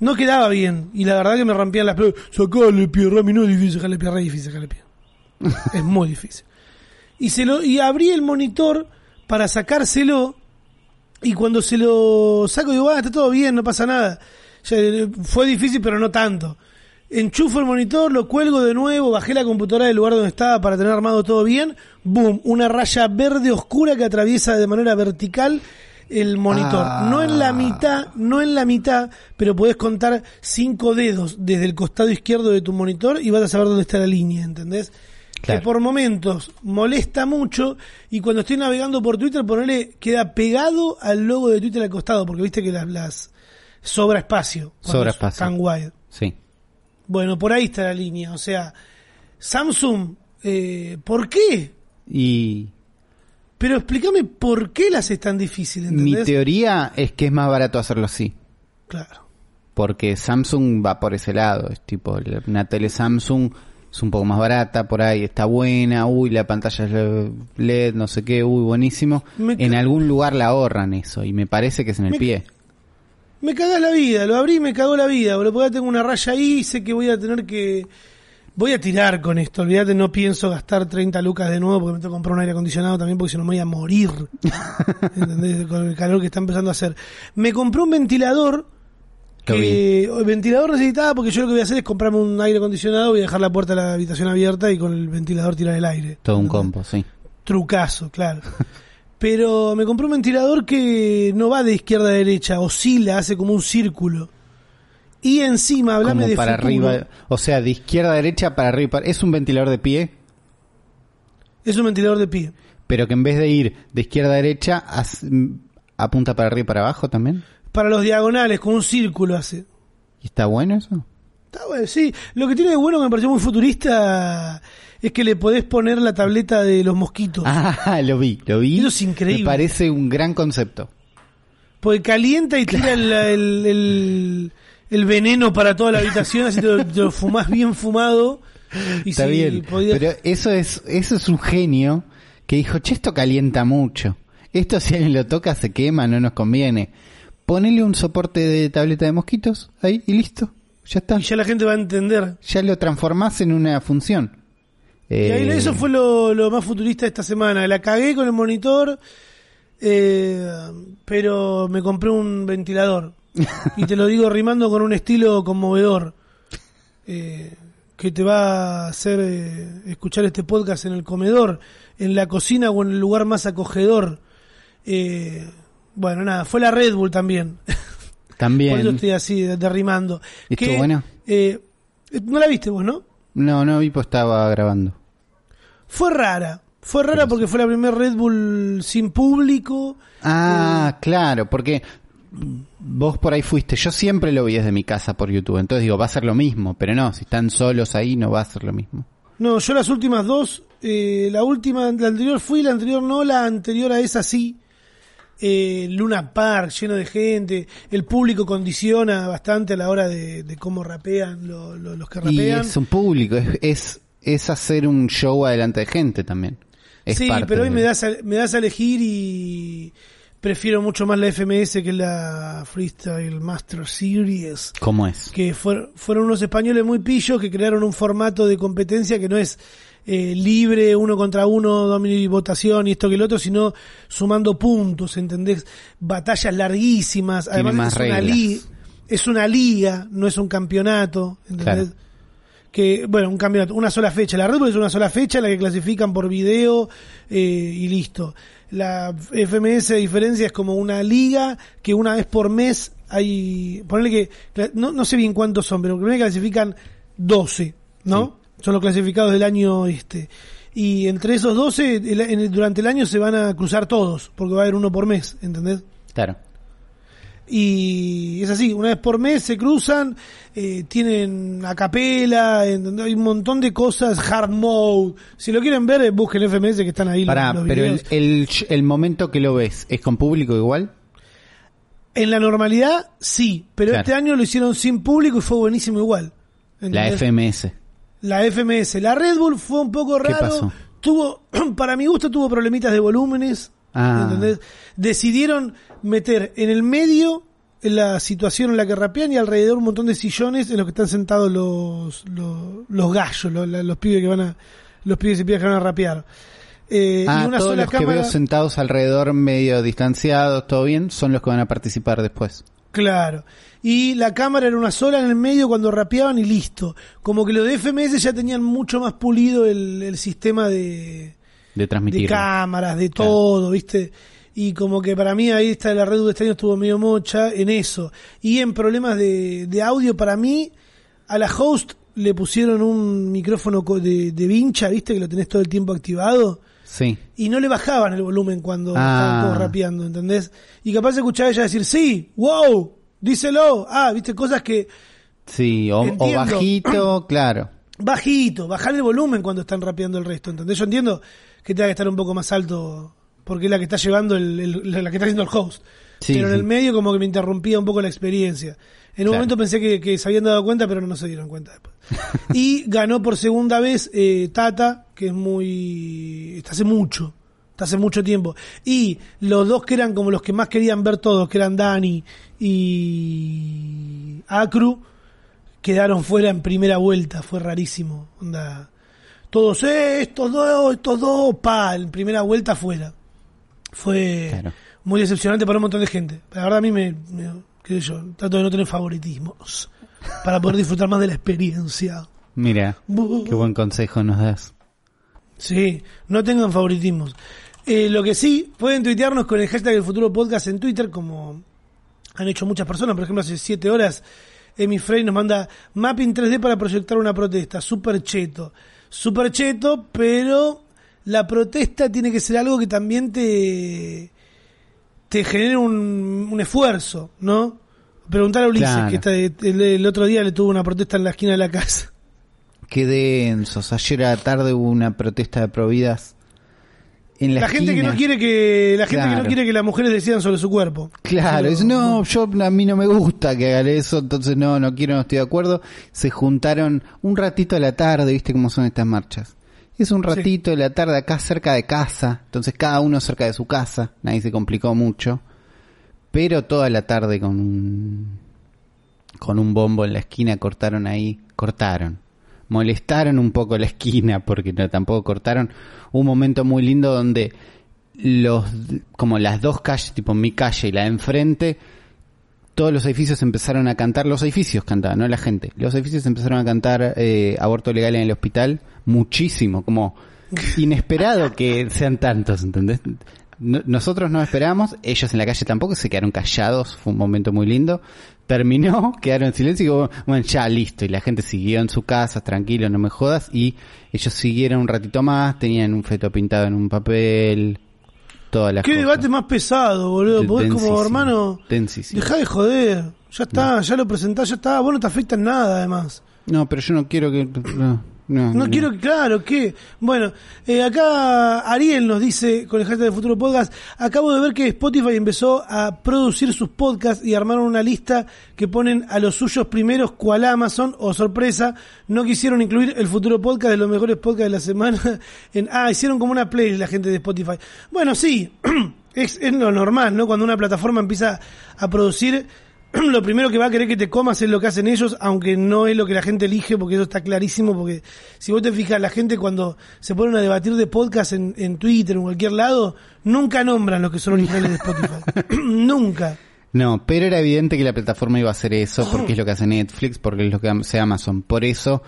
No quedaba bien. Y la verdad que me rompían las pelotas. Sacarle el pie, Rami, no es difícil sacarle el pie, re difícil sacarle el pie. es muy difícil. Y se lo, y abrí el monitor para sacárselo. Y cuando se lo saco, digo, ah, está todo bien, no pasa nada. Eh, fue difícil, pero no tanto. Enchufo el monitor, lo cuelgo de nuevo, bajé la computadora del lugar donde estaba para tener armado todo bien. Boom, una raya verde oscura que atraviesa de manera vertical el monitor. Ah. No en la mitad, no en la mitad, pero podés contar cinco dedos desde el costado izquierdo de tu monitor y vas a saber dónde está la línea, ¿entendés? Claro. Que por momentos molesta mucho y cuando estoy navegando por Twitter, ponerle queda pegado al logo de Twitter al costado, porque viste que las, las sobra espacio. Sobra es espacio. Tan wide. Sí. Bueno, por ahí está la línea. O sea, Samsung, eh, ¿por qué? Y Pero explícame por qué las es tan difícil, mi teoría es que es más barato hacerlo así. Claro. Porque Samsung va por ese lado. Es tipo, una tele Samsung es un poco más barata, por ahí está buena. Uy, la pantalla es LED, no sé qué, uy, buenísimo. Me En algún lugar la ahorran eso. Y me parece que es en el Me- pie. Me cagás la vida, lo abrí y me cagó la vida, boludo, porque ya tengo una raya ahí y sé que voy a tener que... Voy a tirar con esto, olvídate, no pienso gastar 30 lucas de nuevo porque me tengo que comprar un aire acondicionado también porque si no me voy a morir. ¿Entendés? Con el calor que está empezando a hacer. Me compré un ventilador que el ventilador necesitaba porque yo lo que voy a hacer es comprarme un aire acondicionado y dejar la puerta de la habitación abierta y con el ventilador tirar el aire. Todo un combo, sí. Trucazo, claro. Pero me compré un ventilador que no va de izquierda a derecha, oscila, hace como un círculo. Y encima, hablame Como de para futuro. arriba. O sea, de izquierda a derecha, para arriba. y para- Es un ventilador de pie, Es un ventilador de pie. pero que en vez de ir de izquierda a derecha, apunta para arriba y para abajo también. Para los diagonales, con un círculo hace. ¿Y está bueno eso? Está bueno, sí. Lo que tiene de bueno que me pareció muy futurista es que le podés poner la tableta de los mosquitos. Ah, lo vi, lo vi. Eso es increíble. Me parece un gran concepto. Porque calienta y tira el, el, el- el veneno para toda la habitación, así te lo, te lo fumás bien fumado. Y Está si bien. podías- Pero eso es, eso es un genio que dijo, che, esto calienta mucho. Esto si alguien lo toca se quema, no nos conviene. Ponele un soporte de tableta de mosquitos ahí y listo. Ya está. y ya la gente va a entender. Ya lo transformás en una función. Y ahí Eh, eso fue lo, lo más futurista de esta semana. La cagué con el monitor, eh, pero me compré un ventilador. y te lo digo rimando con un estilo conmovedor. eh, que te va a hacer eh, escuchar este podcast en el comedor, en la cocina o en el lugar más acogedor. Eh, bueno, nada, fue la Red Bull también. También. Por eso estoy así, de- derrimando. ¿Estuvo Que, buena? eh, no la viste vos, ¿no? No, no vi, pues estaba grabando. Fue rara. Fue rara porque fue la primera Red Bull sin público. Ah, claro, porque vos por ahí fuiste. Yo siempre lo vi desde mi casa por YouTube. Entonces digo, va a ser lo mismo. Pero no, si están solos ahí no va a ser lo mismo. No, yo las últimas dos, eh, la última, la anterior fui, la anterior no, la anterior a esa sí. Eh, Luna Park, lleno de gente. El público condiciona bastante a la hora de, de cómo rapean lo- lo- los que Y rapean. es un público, es, es, es hacer un show adelante de gente también. Es sí, pero hoy me das, a, me das a elegir y prefiero mucho más la FMS que la Freestyle Master Series. ¿Cómo es? que fuer- fueron unos españoles muy pillos que crearon un formato de competencia que no es eh, libre, uno contra uno, dominio y votación y esto que el otro, sino sumando puntos, ¿entendés? Batallas larguísimas, Tiene además más es una, li- es una liga, no es un campeonato, ¿entendés? Claro. Que, bueno, un campeonato, una sola fecha. La Red Bull es una sola fecha, la que clasifican por video eh, y listo. La FMS, a diferencia, es como una liga que una vez por mes hay. Ponerle que. No, no sé bien cuántos son, pero primero clasifican 12, ¿no? Son los clasificados del año este. Y entre esos 12, el- en el- durante el año se van a cruzar todos, porque va a haber uno por mes, ¿entendés? Claro. Y es así, una vez por mes se cruzan, eh, tienen a capela, ¿entendés? hay un montón de cosas, hard mode. Si lo quieren ver, eh, busquen FMS que están ahí Pará, los pero el, el, el momento que lo ves, ¿es con público igual? En la normalidad, sí, pero Claro. este año lo hicieron sin público y fue buenísimo igual. La. FMS. La FMS. La Red Bull fue un poco ¿Qué raro. pasó? Tuvo, para mi gusto, tuvo problemitas de volúmenes. Ah. ¿entendés? Decidieron meter en el medio la situación en la que rapean y alrededor un montón de sillones en los que están sentados los, los, los gallos, los, pibes que van a, los pibes y pibas que van a rapear. Eh, Ah, y una todos sola los que cámara. veo sentados alrededor, medio distanciados, todo bien, son los que van a participar después. Claro. Y la cámara era una sola en el medio cuando rapeaban y listo. Como que los de FMS ya tenían mucho más pulido el, el sistema de, De transmitir. de cámaras, de Claro. todo, ¿viste? Y como que para mí ahí está la red de este año estuvo medio mocha en eso. Y en problemas de, de audio, para mí, a la host le pusieron un micrófono de, de vincha, ¿viste? Que lo tenés todo el tiempo activado. Sí. Y no le bajaban el volumen cuando Ah. estaban todos rapeando, ¿entendés? Y capaz escuchaba a ella decir, sí, wow, díselo. Ah, ¿viste? Cosas que Sí, o, bajito, claro. bajito, bajar el volumen cuando están rapeando el resto, ¿entendés? Yo entiendo que tenga que estar un poco más alto porque es la que está llevando, el, el- la que está haciendo el host. Sí, pero en sí. el medio como que me interrumpía un poco la experiencia. En un Claro. momento pensé que, que se habían dado cuenta, pero no se dieron cuenta después. y ganó por segunda vez eh, Tata, que es muy... está hace mucho, está hace mucho tiempo. Y los dos que eran como los que más querían ver todos, que eran Dani y Acru, quedaron fuera en primera vuelta, fue rarísimo. Onda, todos, eh, estos dos, estos dos, pa, en primera vuelta fuera. Fue Claro. muy decepcionante para un montón de gente. La verdad a mí me, me- sé yo, trato de no tener favoritismos para poder disfrutar más de la experiencia. Mira, qué buen consejo nos das. Sí, no tengan favoritismos. Eh, lo que sí, pueden tuitearnos con el hashtag del futuro podcast en Twitter, como han hecho muchas personas. Por ejemplo, hace siete horas, Emi Frey nos manda mapping 3D para proyectar una protesta. Super cheto. Super cheto, pero la protesta tiene que ser algo que también te, te genere un, un esfuerzo, ¿no? Preguntar a Ulises, Claro. que está, el, el otro día le tuvo una protesta en la esquina de la casa. Qué densos. Ayer a la tarde hubo una protesta de providas en la, La, gente que no quiere que la gente que no quiere que las mujeres decidan sobre su cuerpo. Claro, es, no, yo a mí no me gusta que hagan eso, entonces no, no quiero, no estoy de acuerdo. Se juntaron un ratito a la tarde, viste cómo son estas marchas. Es un ratito de la tarde acá cerca de casa, entonces cada uno cerca de su casa, nadie se complicó mucho. Pero toda la tarde con un, con un bombo en la esquina cortaron ahí, cortaron. Molestaron un poco la esquina porque no, tampoco cortaron. Un momento muy lindo donde los como las dos calles, tipo mi calle y la de enfrente, todos los edificios empezaron a cantar, los edificios cantaban, no la gente, los edificios empezaron a cantar eh, aborto legal en el hospital, muchísimo, como inesperado que sean tantos, ¿entendés? No- nosotros no esperábamos, ellos en la calle tampoco, se quedaron callados, fue un momento muy lindo. Terminó, quedaron en silencio y bueno, ya listo, y la gente siguió en su casa, tranquilo, no me jodas, y ellos siguieron un ratito más, tenían un feto pintado en un papel, todas las Qué cosas. debate más pesado, boludo. Es como, hermano, densísimo. dejá de joder. Ya está, ya lo presentás, ya está. Vos no te afecta en nada, además. No, pero yo no quiero que... No, no, No quiero que, claro, que. Bueno, eh, acá Ariel nos dice, con el hashtag de Futuro Podcast, acabo de ver que Spotify empezó a producir sus podcasts y armaron una lista que ponen a los suyos primeros, cual Amazon, o sorpresa, no quisieron incluir el Futuro Podcast de los mejores podcasts de la semana. En, ah, hicieron como una playlist la gente de Spotify. Bueno, sí, es, es lo normal, ¿no? Cuando una plataforma empieza a producir lo primero que va a querer que te comas es lo que hacen ellos, aunque no es lo que la gente elige, porque eso está clarísimo, porque si vos te fijas, la gente cuando se ponen a debatir de podcast en, en Twitter o en cualquier lado, nunca nombran los que son originales de Spotify. nunca. No, pero era evidente que la plataforma iba a hacer eso porque es lo que hace Netflix, porque es lo que hace Amazon. Por eso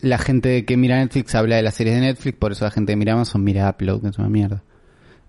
la gente que mira Netflix habla de las series de Netflix, por eso la gente que mira Amazon mira Upload, que es una mierda.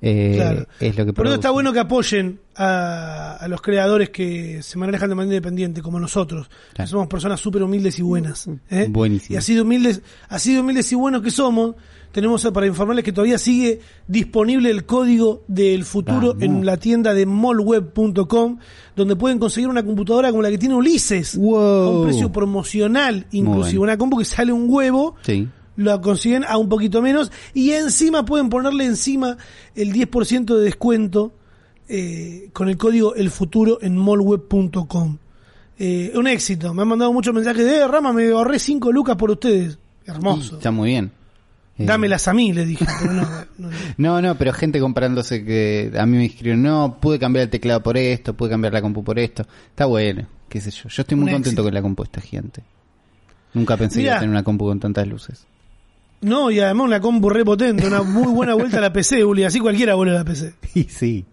Eh, Claro. Es lo que Por eso está bueno que apoyen a, a los creadores que se manejan de manera independiente, como nosotros, Claro. somos personas súper humildes y buenas. ¿eh? Buenísimo. Y así de humildes, así de humildes y buenos que somos, tenemos para informarles que todavía sigue disponible el código del futuro Vamos. en la tienda de mallweb.com, donde pueden conseguir una computadora como la que tiene Ulises, Wow. a un precio promocional, inclusive, bueno. una compu que sale un huevo, Sí. Lo consiguen a un poquito menos y encima pueden ponerle encima el 10% de descuento eh, con el código El Futuro en mallweb.com. Eh, un éxito, me han mandado muchos mensajes de eh, Rama, me ahorré 5 lucas por ustedes. Hermoso. Está muy bien. Eh, Dámelas a mí, le dije. Pero no, no, no. No, no, pero gente comparándose que a mí me escribieron, no, pude cambiar el teclado por esto, pude cambiar la compu por esto. Está bueno, qué sé yo. Yo estoy muy Un contento éxito. con la compu esta gente. Nunca pensé que iba a tener una compu con tantas luces. No, y además una compu re potente, una muy buena vuelta a la PC, Uli. Así cualquiera vuelve a la PC. Y sí.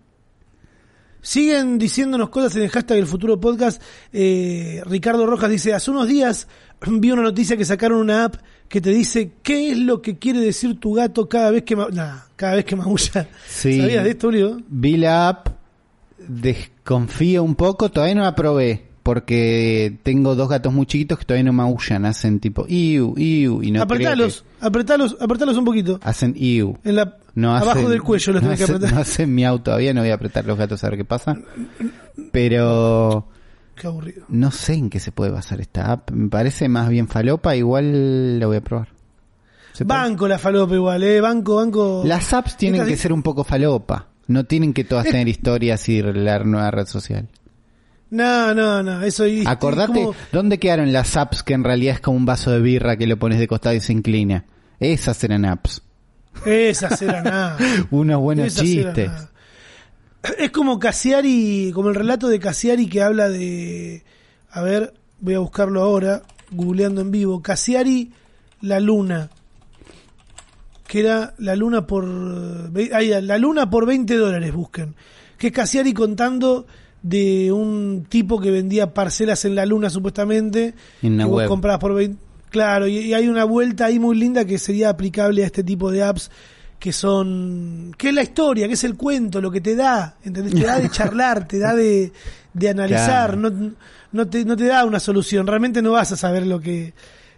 Siguen diciéndonos cosas en el hashtag del futuro podcast. Eh, Ricardo Rojas dice, hace unos días vi una noticia que sacaron una app que te dice qué es lo que quiere decir tu gato cada vez que nah, cada vez que maulla. Sí. ¿Sabías de esto, Uribe? Vi la app, desconfío un poco, todavía no la probé. Porque tengo dos gatos muy chiquitos que todavía no maullan, hacen tipo iu, iu, y no creo apretalos, que- apretalos, apretalos un poquito. hacen iu. En la, No abajo hacen- del cuello los no tenés que apretar. No hacen miau todavía, no voy a apretar los gatos a ver qué pasa. Pero Qué aburrido. no sé en qué se puede basar esta app. Me parece más bien falopa, igual la voy a probar. Banco la falopa igual, eh. Banco, banco. Las apps tienen que ser un poco falopa. No tienen que todas Es- tener historias y la nueva red social. No, no, no. Eso y- Acordate, como- ¿dónde quedaron las apps que en realidad es como un vaso de birra que lo pones de costado y se inclina? Esas eran apps. Esas eran nada. Unos buenos Esas chistes. Es como Cassiari, como el relato de Cassiari que habla de. A ver, voy a buscarlo ahora, googleando en vivo. Cassiari, la luna. Que era la luna por. ahí, la luna por 20 dólares, busquen. Que es Cassiari contando de un tipo que vendía parcelas en la luna, supuestamente. En una web. comprabas por 20. Claro, y, y hay una vuelta ahí muy linda que sería aplicable a este tipo de apps que son que es la historia, que es el cuento, lo que te da, ¿entendés? Te da de charlar, te da de, de analizar, Claro. no, no, te, no te da una solución, realmente no vas a saber lo que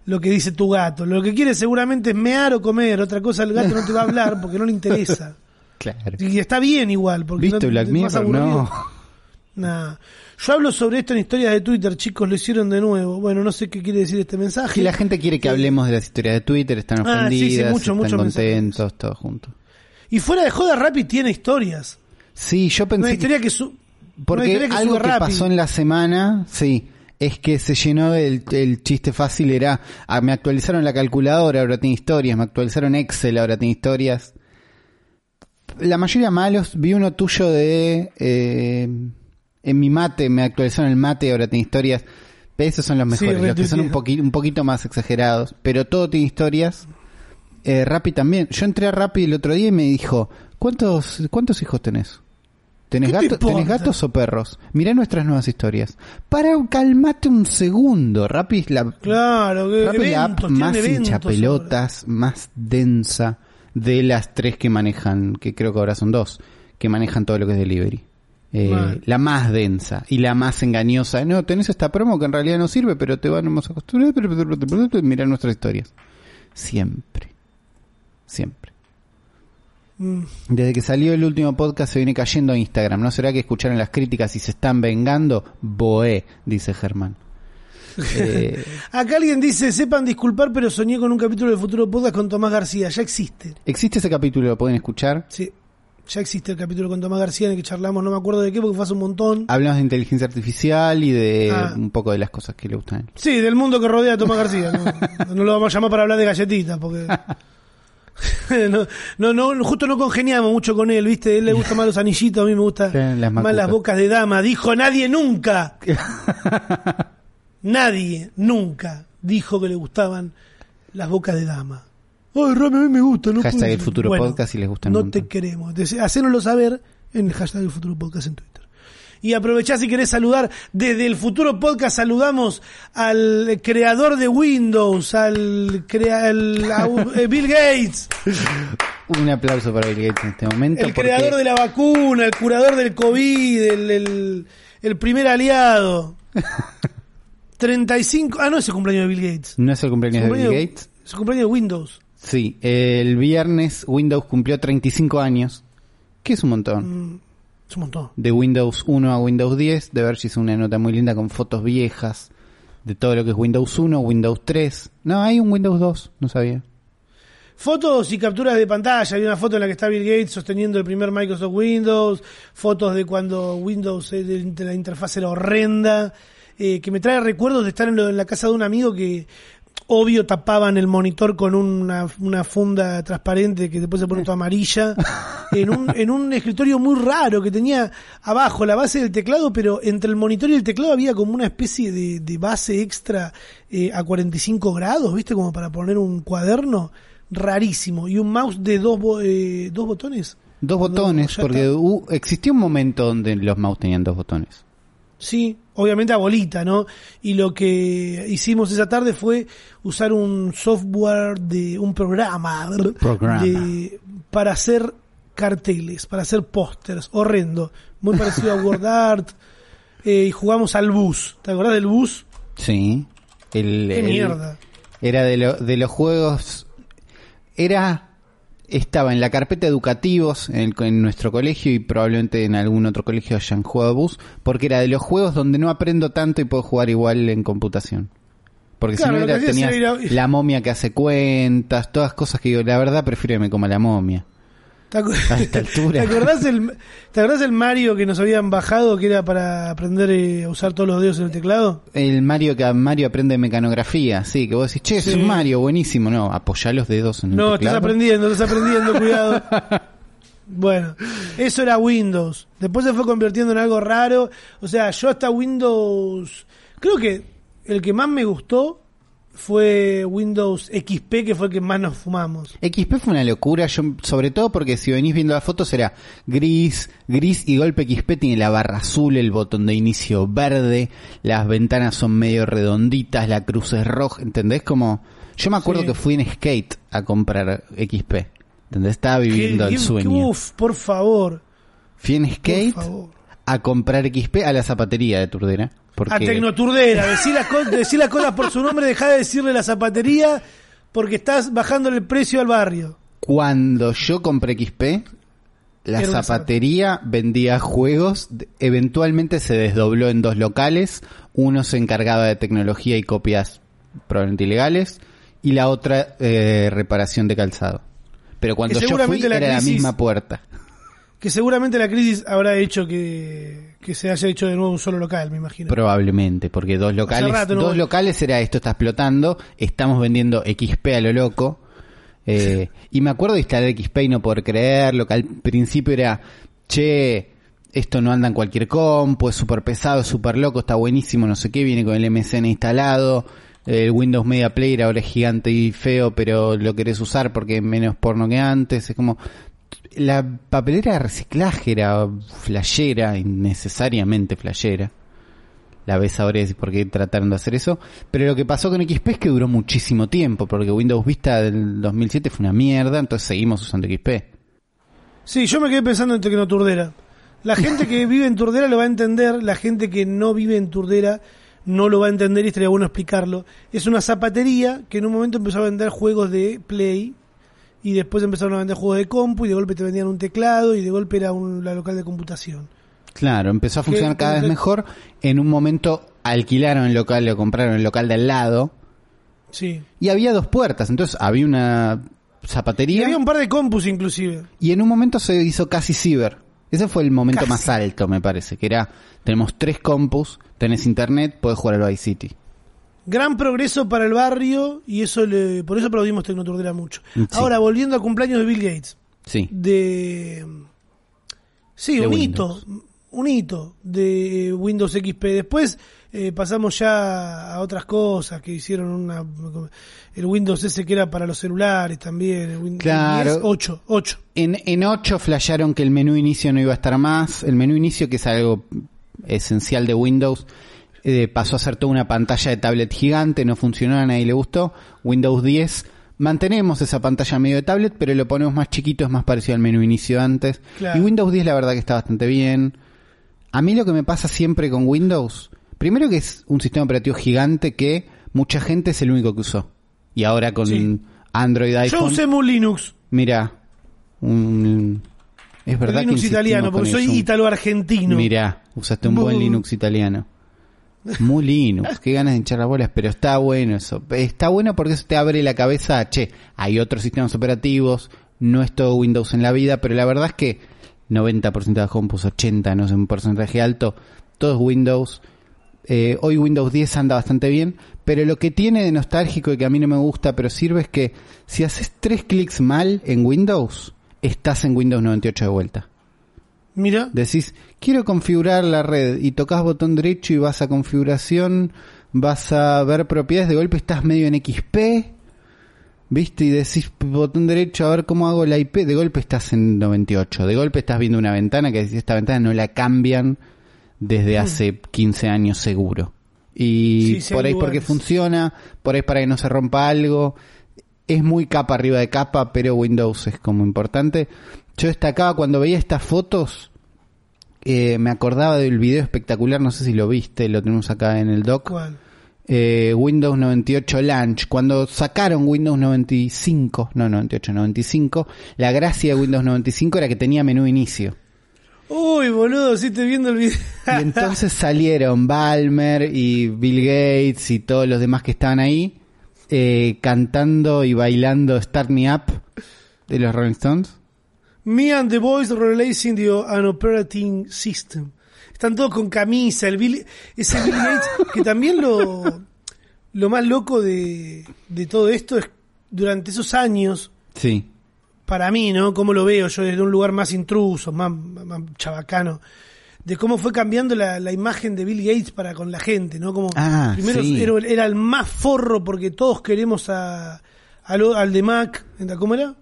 lo que dice tu gato, lo que quiere seguramente es mear o comer, otra cosa el gato no te va a hablar porque no le interesa. Claro. Y está bien igual, porque ¿Viste no, Black Mirror? No. Nah. Yo hablo sobre esto en historias de Twitter, chicos, lo hicieron de nuevo. Bueno, no sé qué quiere decir este mensaje. Si la gente quiere que hablemos de las historias de Twitter, están Ah, sí, sí, ofendidas, mucho, están mucho contentos, todos juntos. Y fuera de joda, Rappi tiene historias. Sí, yo Una pensé que- historia que su... una Porque historia que algo que Rappi. pasó en la semana, sí, es que se llenó el, el chiste fácil, era, ah, me actualizaron la calculadora, ahora tiene historias, me actualizaron Excel, ahora tiene historias. La mayoría malos, vi uno tuyo de, eh, en mi mate, me actualizaron el mate, ahora tiene historias. Esos son los Sí, mejores, los que son un, un poquito más exagerados, pero todo tiene historias. Eh, Rappi también. Yo entré a Rappi el otro día y me dijo, ¿cuántos, cuántos hijos tenés? ¿Tenés, ¿Qué te gato- ¿Tenés importa? gatos o perros? Mirá nuestras nuevas historias. Para, calmate un segundo. Rappi es la, Claro, Rappi la app más tienen eventos hinchapelotas, más densa de las tres que manejan, que creo que ahora son dos, que manejan todo lo que es delivery. Eh, la más densa y la más engañosa. No, tenés esta promo que en realidad no sirve, pero te vamos a acostumbrar. Mira nuestras historias. Siempre. Siempre. Mm. Desde que salió el último podcast se viene cayendo a Instagram. ¿No será que escucharon las críticas y se están vengando? Boé, dice Germán. Eh, Acá alguien dice, sepan disculpar, pero soñé con un capítulo del futuro podcast con Tomás García. Ya existe. existe ese capítulo, lo pueden escuchar. Sí, ya existe el capítulo con Tomás García en el que charlamos, no me acuerdo de qué, porque fue hace un montón. Hablamos de inteligencia artificial y de Ah. un poco de las cosas que le gustan. Sí, del mundo que rodea a Tomás García. No, no lo vamos a llamar para hablar de galletitas, porque... No, no, no, justo no congeniamos mucho con él, ¿viste? A él le gustan más los anillitos, a mí me las más las bocas de dama. Dijo nadie nunca. nadie nunca dijo que le gustaban las bocas de dama. Ay, Rami, a mí me gusta. No Hashtag el futuro Bueno, podcast si les gustan un No te queremos. Hacénoslo saber en el hashtag el futuro podcast en Twitter. Y aprovechá si querés saludar. Desde el futuro podcast saludamos al creador de Windows, al, crea- al- a- eh, Bill Gates, Un aplauso para Bill Gates en este momento. el porque creador de la vacuna, el curador del COVID, el, el- el primer aliado. 35. Ah, no es el cumpleaños de Bill Gates. No es el cumpleaños de Bill Cumpleaños- Gates. Es el cumpleaños de Windows. Sí, el viernes Windows cumplió 35 años, que es un montón. Mm, es un montón. De Windows 1 a Windows 10, de ver si hizo una nota muy linda con fotos viejas de todo lo que es Windows 1, Windows 3. No, hay un Windows 2, no sabía. Fotos y capturas de pantalla. Hay una foto en la que está Bill Gates sosteniendo el primer Microsoft Windows. Fotos de cuando Windows, de- de la interfaz era horrenda. eh, que me trae recuerdos de estar en, lo- en la casa de un amigo que, obvio, tapaban el monitor con una, una funda transparente que después se pone toda amarilla. En un, en un escritorio muy raro que tenía abajo la base del teclado, pero entre el monitor y el teclado había como una especie de, de base extra eh, a 45 grados, ¿viste? Como para poner un cuaderno rarísimo. Y un mouse de dos, bo- eh, dos botones. Dos botones, porque hu- existió un momento donde los mouse tenían dos botones. Sí, obviamente a bolita, ¿no? Y lo que hicimos esa tarde fue usar un software de un programa, Programa. de- para hacer carteles, para hacer pósters, horrendo, muy parecido a WordArt. eh, y jugamos al bus. ¿Te acordás del bus? Sí. El, Qué el- mierda. Era de, lo- de los juegos. Era. Estaba en la carpeta educativos en, el- en nuestro colegio y probablemente en algún otro colegio hayan jugado bus, porque era de los juegos donde no aprendo tanto y puedo jugar igual en computación. Porque Claro, si no era, tenías era la momia que hace cuentas, todas cosas que digo, la verdad prefiero que me coma la momia. ¿Te, acu- A esta altura. ¿Te acordás el, ¿Te acordás el Mario que nos habían bajado que era para aprender eh, a usar todos los dedos en el teclado? El Mario que Mario aprende mecanografía, sí, que vos decís, che, es Sí. un Mario, buenísimo, no, apoyá los dedos en el No, estás teclado. aprendiendo, estás aprendiendo, cuidado. Bueno, eso era Windows. Después se fue convirtiendo en algo raro. O sea, yo hasta Windows... Creo que el que más me gustó fue Windows XP, que fue el que más nos fumamos. XP fue una locura, yo, sobre todo porque si venís viendo las fotos era gris, gris y golpe XP tiene la barra azul, el botón de inicio verde, las ventanas son medio redonditas, la cruz es roja, ¿entendés? Como, yo me acuerdo Sí. que fui en Skate a comprar XP, ¿entendés? Estaba viviendo el qué- sueño. Uf, por favor. Fui en Skate a comprar XP a la zapatería de Turdera. Porque A Tecnoturdera, decí las, decí las cosas por su nombre, dejá de decirle la zapatería porque estás bajándole el precio al barrio. Cuando yo compré XP, la Era zapatería vendía juegos, eventualmente se desdobló en dos locales, uno se encargaba de tecnología y copias probablemente ilegales, y la otra eh, reparación de calzado. Pero cuando yo fui la era la misma puerta. Que seguramente la crisis habrá hecho que, que se haya hecho de nuevo un solo local, me imagino. Probablemente, porque dos locales, rato dos locales era esto está explotando, estamos vendiendo XP a lo loco. Eh, y me acuerdo de instalar XP y no poder creerlo, que al principio era, che, esto no anda en cualquier compu, es súper pesado, es súper loco, está buenísimo, no sé qué, viene con el MSN instalado, el Windows Media Player ahora es gigante y feo, pero lo querés usar porque es menos porno que antes, es como, la papelera de reciclaje era flashera, innecesariamente flashera. La ves ahora y decís por qué trataron de hacer eso. Pero lo que pasó con XP es que duró muchísimo tiempo, porque Windows Vista del 2007 fue una mierda, entonces seguimos usando XP. Sí, yo me quedé pensando en Tecnoturdera. La gente que vive en Turdera lo va a entender, la gente que no vive en Turdera no lo va a entender y estaría bueno explicarlo. Es una zapatería que en un momento empezó a vender juegos de Play y después empezaron a vender juegos de compu y de golpe te vendían un teclado y de golpe era un la local de computación. Claro, empezó a funcionar ¿Qué- cada vez mejor. En un momento alquilaron el local, lo compraron el local de al lado. Sí. Y había dos puertas, entonces había una Y zapatería había un par de compus inclusive. y en un momento se hizo casi ciber. Ese fue el momento Casi. más alto, me parece, que era, tenemos tres compus, tenés internet, podés jugar al Vice City. Gran progreso para el barrio y eso le, por eso aplaudimos Tecnoturdera mucho. Sí. Ahora, volviendo al cumpleaños de Bill Gates. Sí. de sí De un Windows. hito un hito de Windows XP después eh, pasamos ya a otras cosas que hicieron una el Windows ese que era para los celulares también el Windows Claro. 10, 8 8 En, en 8 flasharon que el menú inicio no iba a estar más. El menú inicio, que es algo esencial de Windows, eh, pasó a ser toda una pantalla de tablet gigante, no funcionó, a nadie le gustó. Windows 10, mantenemos esa pantalla medio de tablet, pero lo ponemos más chiquito, es más parecido al menú inicio de antes. Claro. Y Windows 10 la verdad que está bastante bien. A mí lo que me pasa siempre con Windows, primero que es un sistema operativo gigante que mucha gente es el único que usó. Y ahora con Sí. Android, yo iPhone... usé un Linux Mira, un... es verdad Linux que italiano porque soy ítalo argentino Mira, usaste un buen Bu- Linux italiano. Muy Linux, qué ganas de hinchar las bolas, pero está bueno eso. Está bueno porque eso te abre la cabeza che, hay otros sistemas operativos, no es todo Windows en la vida, pero la verdad es que 90% de la compus, 80, no sé, un porcentaje alto, todo es Windows. Eh, hoy Windows 10 anda bastante bien, pero lo que tiene de nostálgico y que a mí no me gusta, pero sirve es que si haces tres clics mal en Windows, estás en Windows 98 de vuelta. Mira Decís, quiero configurar la red y tocas botón derecho y vas a configuración, vas a ver propiedades, de golpe estás medio en XP, ¿Viste? Y decís botón derecho a ver cómo hago la IP. De golpe estás en 98. De golpe estás viendo una ventana que decís, esta ventana no la cambian desde hace 15 años seguro. Y Sí, por ahí porque funciona, por ahí para que no se rompa algo. Es muy capa arriba de capa, pero Windows es como importante. Yo destacaba cuando veía estas fotos, eh, me acordaba del video espectacular, no sé si lo viste, lo tenemos acá en el doc. ¿Cuál? Eh, Windows 98 Launch, cuando sacaron Windows 95, no 98, 95, la gracia de Windows 95 era que tenía menú inicio. Uy, boludo, sí estoy viendo el video. Y entonces salieron Balmer y Bill Gates y todos los demás que estaban ahí eh, cantando y bailando Start Me Up de los Rolling Stones. Me and the boys releasing the, an operating system. Están todos con camisa, el Bill, ese Bill Gates, que también lo, lo más loco de, de todo esto es durante esos años, Sí, para mí, ¿no? Cómo lo veo yo desde un lugar más intruso, más, más chabacano, de cómo fue cambiando la, la imagen de Bill Gates para con la gente, ¿no? Como Ah, primero sí. era, era el más forro porque todos queremos a, a lo- al de Mac, ¿cómo era?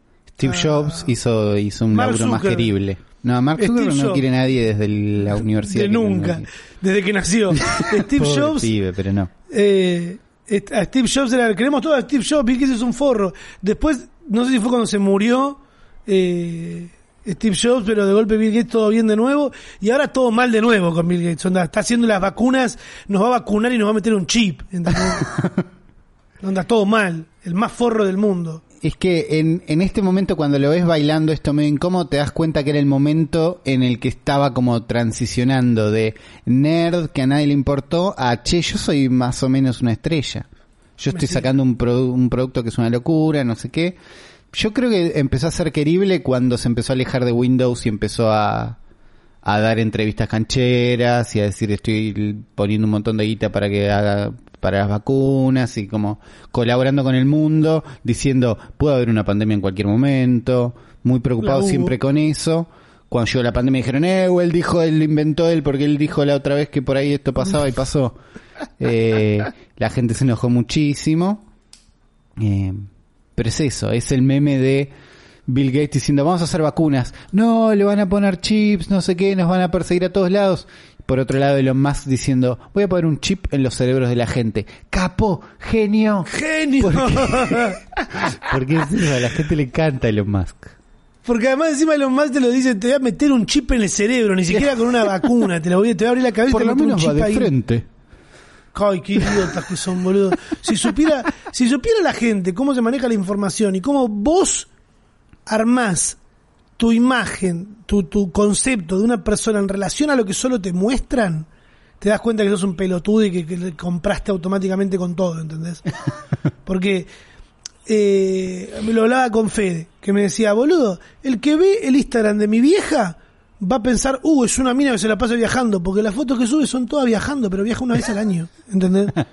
Steve Ah, Jobs hizo, hizo un Mark laburo más querible. No, Mark Steve Zuckerberg no Jobs. quiere nadie desde la universidad. de que nunca, desde que nació. Steve Pobre Jobs, pibe, pero no. eh, est- a Steve Jobs era, queremos todo a Steve Jobs, Bill Gates es un forro. Después, no sé si fue cuando se murió eh, Steve Jobs, pero de golpe Bill Gates todo bien de nuevo. Y ahora todo mal de nuevo con Bill Gates. Onda, está haciendo las vacunas, nos va a vacunar y nos va a meter un chip. ¿entendés? Onda, todo mal. El más forro del mundo. Es que en, en este momento cuando lo ves bailando esto medio incómodo, te das cuenta que era el momento en el que estaba como transicionando de nerd que a nadie le importó a, che, yo soy más o menos una estrella. Yo estoy sacando un, produ- un producto que es una locura, no sé qué. Yo creo que empezó a ser querible cuando se empezó a alejar de Windows y empezó a, a dar entrevistas cancheras y a decir estoy poniendo un montón de guita para que haga para las vacunas y como colaborando con el mundo diciendo puede haber una pandemia en cualquier momento muy preocupado siempre con eso cuando llegó la pandemia dijeron eh él dijo él lo inventó él porque él dijo la otra vez que por ahí esto pasaba y pasó Eh, la gente se enojó muchísimo eh, pero es eso, es el meme de Bill Gates diciendo vamos a hacer vacunas. No, le van a poner chips, no sé qué, nos van a perseguir a todos lados. Por otro lado, Elon Musk diciendo voy a poner un chip en los cerebros de la gente. Capo, genio. ¡Genio! Porque eso, a la gente le encanta Elon Musk. Porque además encima Elon Musk te lo dice, te voy a meter un chip en el cerebro, ni siquiera con una vacuna, te, la voy, a- te voy a abrir la cabeza Por lo menos va de ahí. frente. Ay, qué idiotas que son, boludo. Si supiera, si supiera la gente cómo se maneja la información y cómo vos armás tu imagen, tu, tu concepto de una persona en relación a lo que solo te muestran, te das cuenta que sos un pelotudo y que, que le compraste automáticamente con todo, ¿entendés? Porque eh, me lo hablaba con Fede, que me decía, boludo, el que ve el Instagram de mi vieja va a pensar, uh, es una mina que se la pasa viajando, porque las fotos que sube son todas viajando, pero viaja una vez al año, ¿entendés?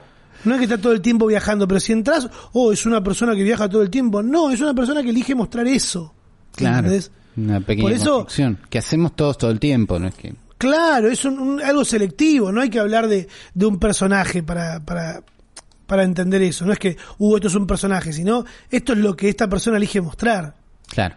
No es que está todo el tiempo viajando, pero si entras, oh, es una persona que viaja todo el tiempo. No, es una persona que elige mostrar eso. Claro. ¿entendés? Una pequeña Por eso- que hacemos todos todo el tiempo, no es que Claro, es un- un- algo selectivo, no hay que hablar de, de un personaje para, para, para entender eso. No es que, uh, esto es un personaje, sino esto es lo que esta persona elige mostrar. claro.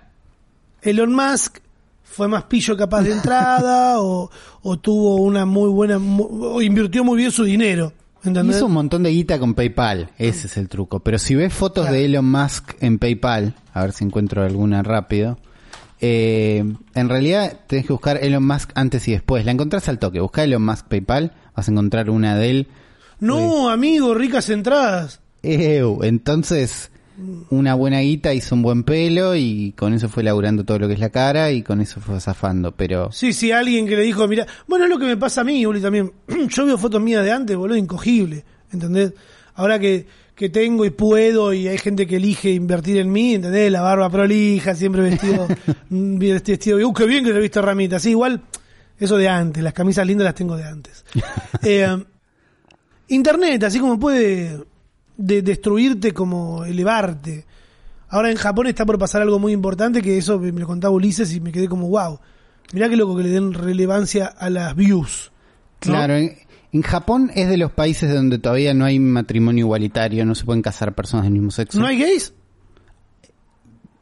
Elon Musk fue más pillo capaz de entrada o, o tuvo una muy buena, o invirtió muy bien su dinero. ¿entendés? Hizo un montón de guita con PayPal, ese es el truco. Pero si ves fotos Claro. de Elon Musk en PayPal, a ver si encuentro alguna rápido, eh, en realidad tenés que buscar Elon Musk antes y después. La encontrás al toque, busca Elon Musk PayPal, vas a encontrar una de él. No, amigo, ricas entradas. Ew, entonces, una buena guita hizo un buen pelo y con eso fue laburando todo lo que es la cara y con eso fue zafando. Pero Sí, sí, alguien que le dijo, mira, bueno, es lo que me pasa a mí, Uli, también. Yo veo fotos mías de antes, boludo, incogible, ¿entendés? Ahora que, que tengo y puedo y hay gente que elige invertir en mí, ¿entendés? La barba prolija, siempre vestido, bien vestido, uh, qué bien que te he visto ramita. Sí, igual, eso de antes, las camisas lindas las tengo de antes. Eh, Internet, así como puede de- destruirte como elevarte. Ahora en Japón está por pasar algo muy importante que eso me me lo contaba Ulises y me quedé como wow. Mirá qué loco que le den relevancia a las views. ¿no? Claro, en, en Japón es de los países donde todavía no hay matrimonio igualitario, no se pueden casar personas del mismo sexo. ¿No hay gays?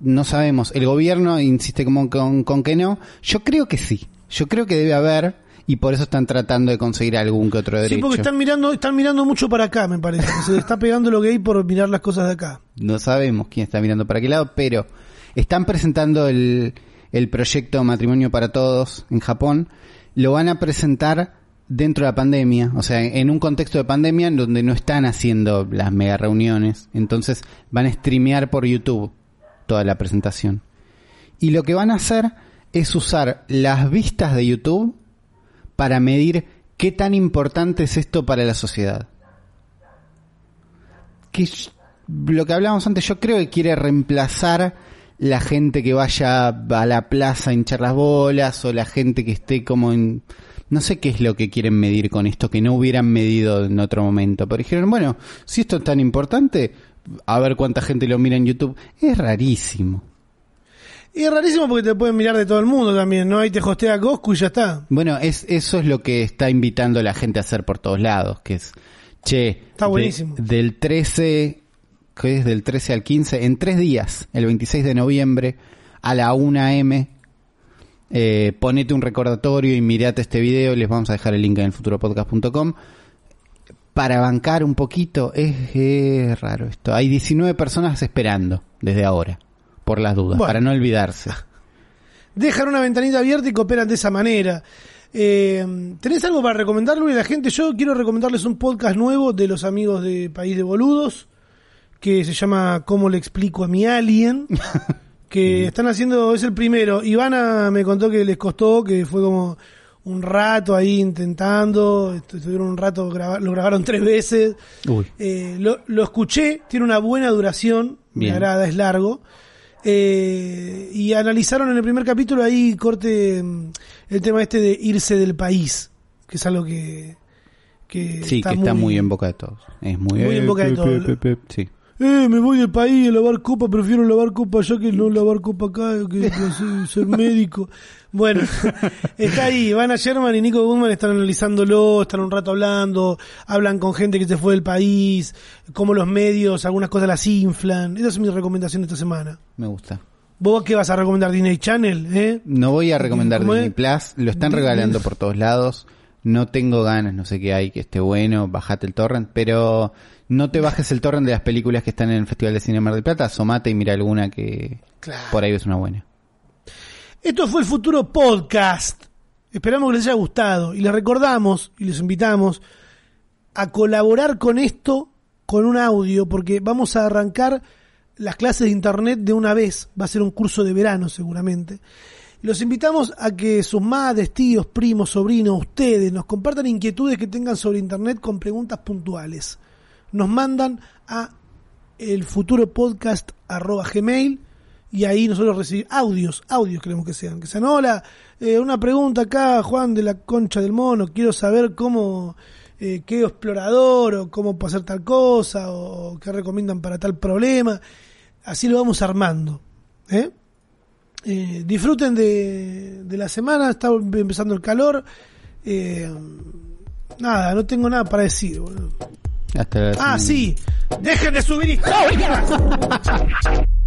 no sabemos. El gobierno insiste como con, con que no. Yo creo que sí. Yo creo que debe haber y por eso están tratando de conseguir algún que otro derecho. Sí, porque están mirando, están mirando mucho para acá, me parece. se está pegando lo gay por mirar las cosas de acá. No sabemos quién está mirando para qué lado, pero están presentando el, el proyecto Matrimonio para Todos en Japón. Lo van a presentar dentro de la pandemia, o sea, en un contexto de pandemia en donde no están haciendo las mega reuniones. Entonces van a streamear por YouTube toda la presentación. Y lo que van a hacer es usar las vistas de YouTube para medir qué tan importante es esto para la sociedad. Que lo que hablábamos antes, yo creo que quiere reemplazar la gente que vaya a la plaza a hinchar las bolas o la gente que esté como en... No sé qué es lo que quieren medir con esto que no hubieran medido en otro momento. Pero dijeron, bueno, si esto es tan importante, a ver cuánta gente lo mira en YouTube. Es rarísimo. Y es rarísimo porque te pueden mirar de todo el mundo también, ¿no? Ahí te hostea Coscu y ya está. Bueno, es, eso es lo que está invitando a la gente a hacer por todos lados, que es, che, Está de- buenísimo. del 13, que es del 13 al 15, en tres días, el 26 de noviembre, a la 1 am, eh, ponete un recordatorio y mirate este video, les vamos a dejar el link en el futuropodcast.com. Para bancar un poquito, es, es raro esto. Hay 19 personas esperando desde ahora, por las dudas, Bueno. para no olvidarse. Dejan una ventanita abierta y cooperan de esa manera. Eh, ¿Tenés algo para recomendarle a la gente? Yo quiero recomendarles un podcast nuevo de los amigos de País de Boludos, que se llama ¿Cómo le explico a mi alien? que están haciendo, es el primero. Ivana me contó que les costó, que fue como un rato ahí intentando, estu- estuvieron un rato, lo grabaron tres veces. Uy. Eh, lo, lo escuché, tiene una buena duración, me agrada, es largo. Eh, y analizaron en el primer capítulo ahí, corte, mm, el tema este de irse del país, que es algo que... que Sí, que está muy en boca de todos. Es muy, Muy en boca de pe, todos. Sí. Eh, me voy del país a lavar copa, prefiero lavar copa allá que no lavar copa acá, que, que ser, médico. Bueno, está ahí, Ivana Sherman y Nico Goodman están analizándolo, están un rato hablando, hablan con gente que se fue del país, cómo los medios, algunas cosas las inflan. Esa es mi recomendación de esta semana. Me gusta. ¿Vos qué vas a recomendar? Disney Channel, ¿eh? No voy a recomendar ¿Cómo Disney es? Plus. Lo están regalando por todos lados. No tengo ganas, no sé qué hay que esté bueno. Bajate el torrent. Pero no te bajes el torrent de las películas que están en el Festival de Cine Mar del Plata. Asomate y mira alguna que Claro. por ahí es una buena. Esto fue el futuro podcast. Esperamos que les haya gustado y les recordamos y les invitamos a colaborar con esto con un audio porque vamos a arrancar las clases de internet de una vez. Va a ser un curso de verano seguramente. Los invitamos a que sus madres, tíos, primos, sobrinos, ustedes nos compartan inquietudes que tengan sobre internet con preguntas puntuales. Nos mandan a el futuro podcast arroba gmail y ahí nosotros recibimos audios, audios queremos que sean, que sean, hola, eh, una pregunta acá, Juan de la Concha del Mono, quiero saber cómo, eh, qué explorador o cómo hacer tal cosa o qué recomiendan para tal problema, así lo vamos armando, ¿eh? Disfruten de, de la semana, está empezando el calor, nada, no tengo nada para decir, boludo. Hasta Ah, sí, dejen de subir historias.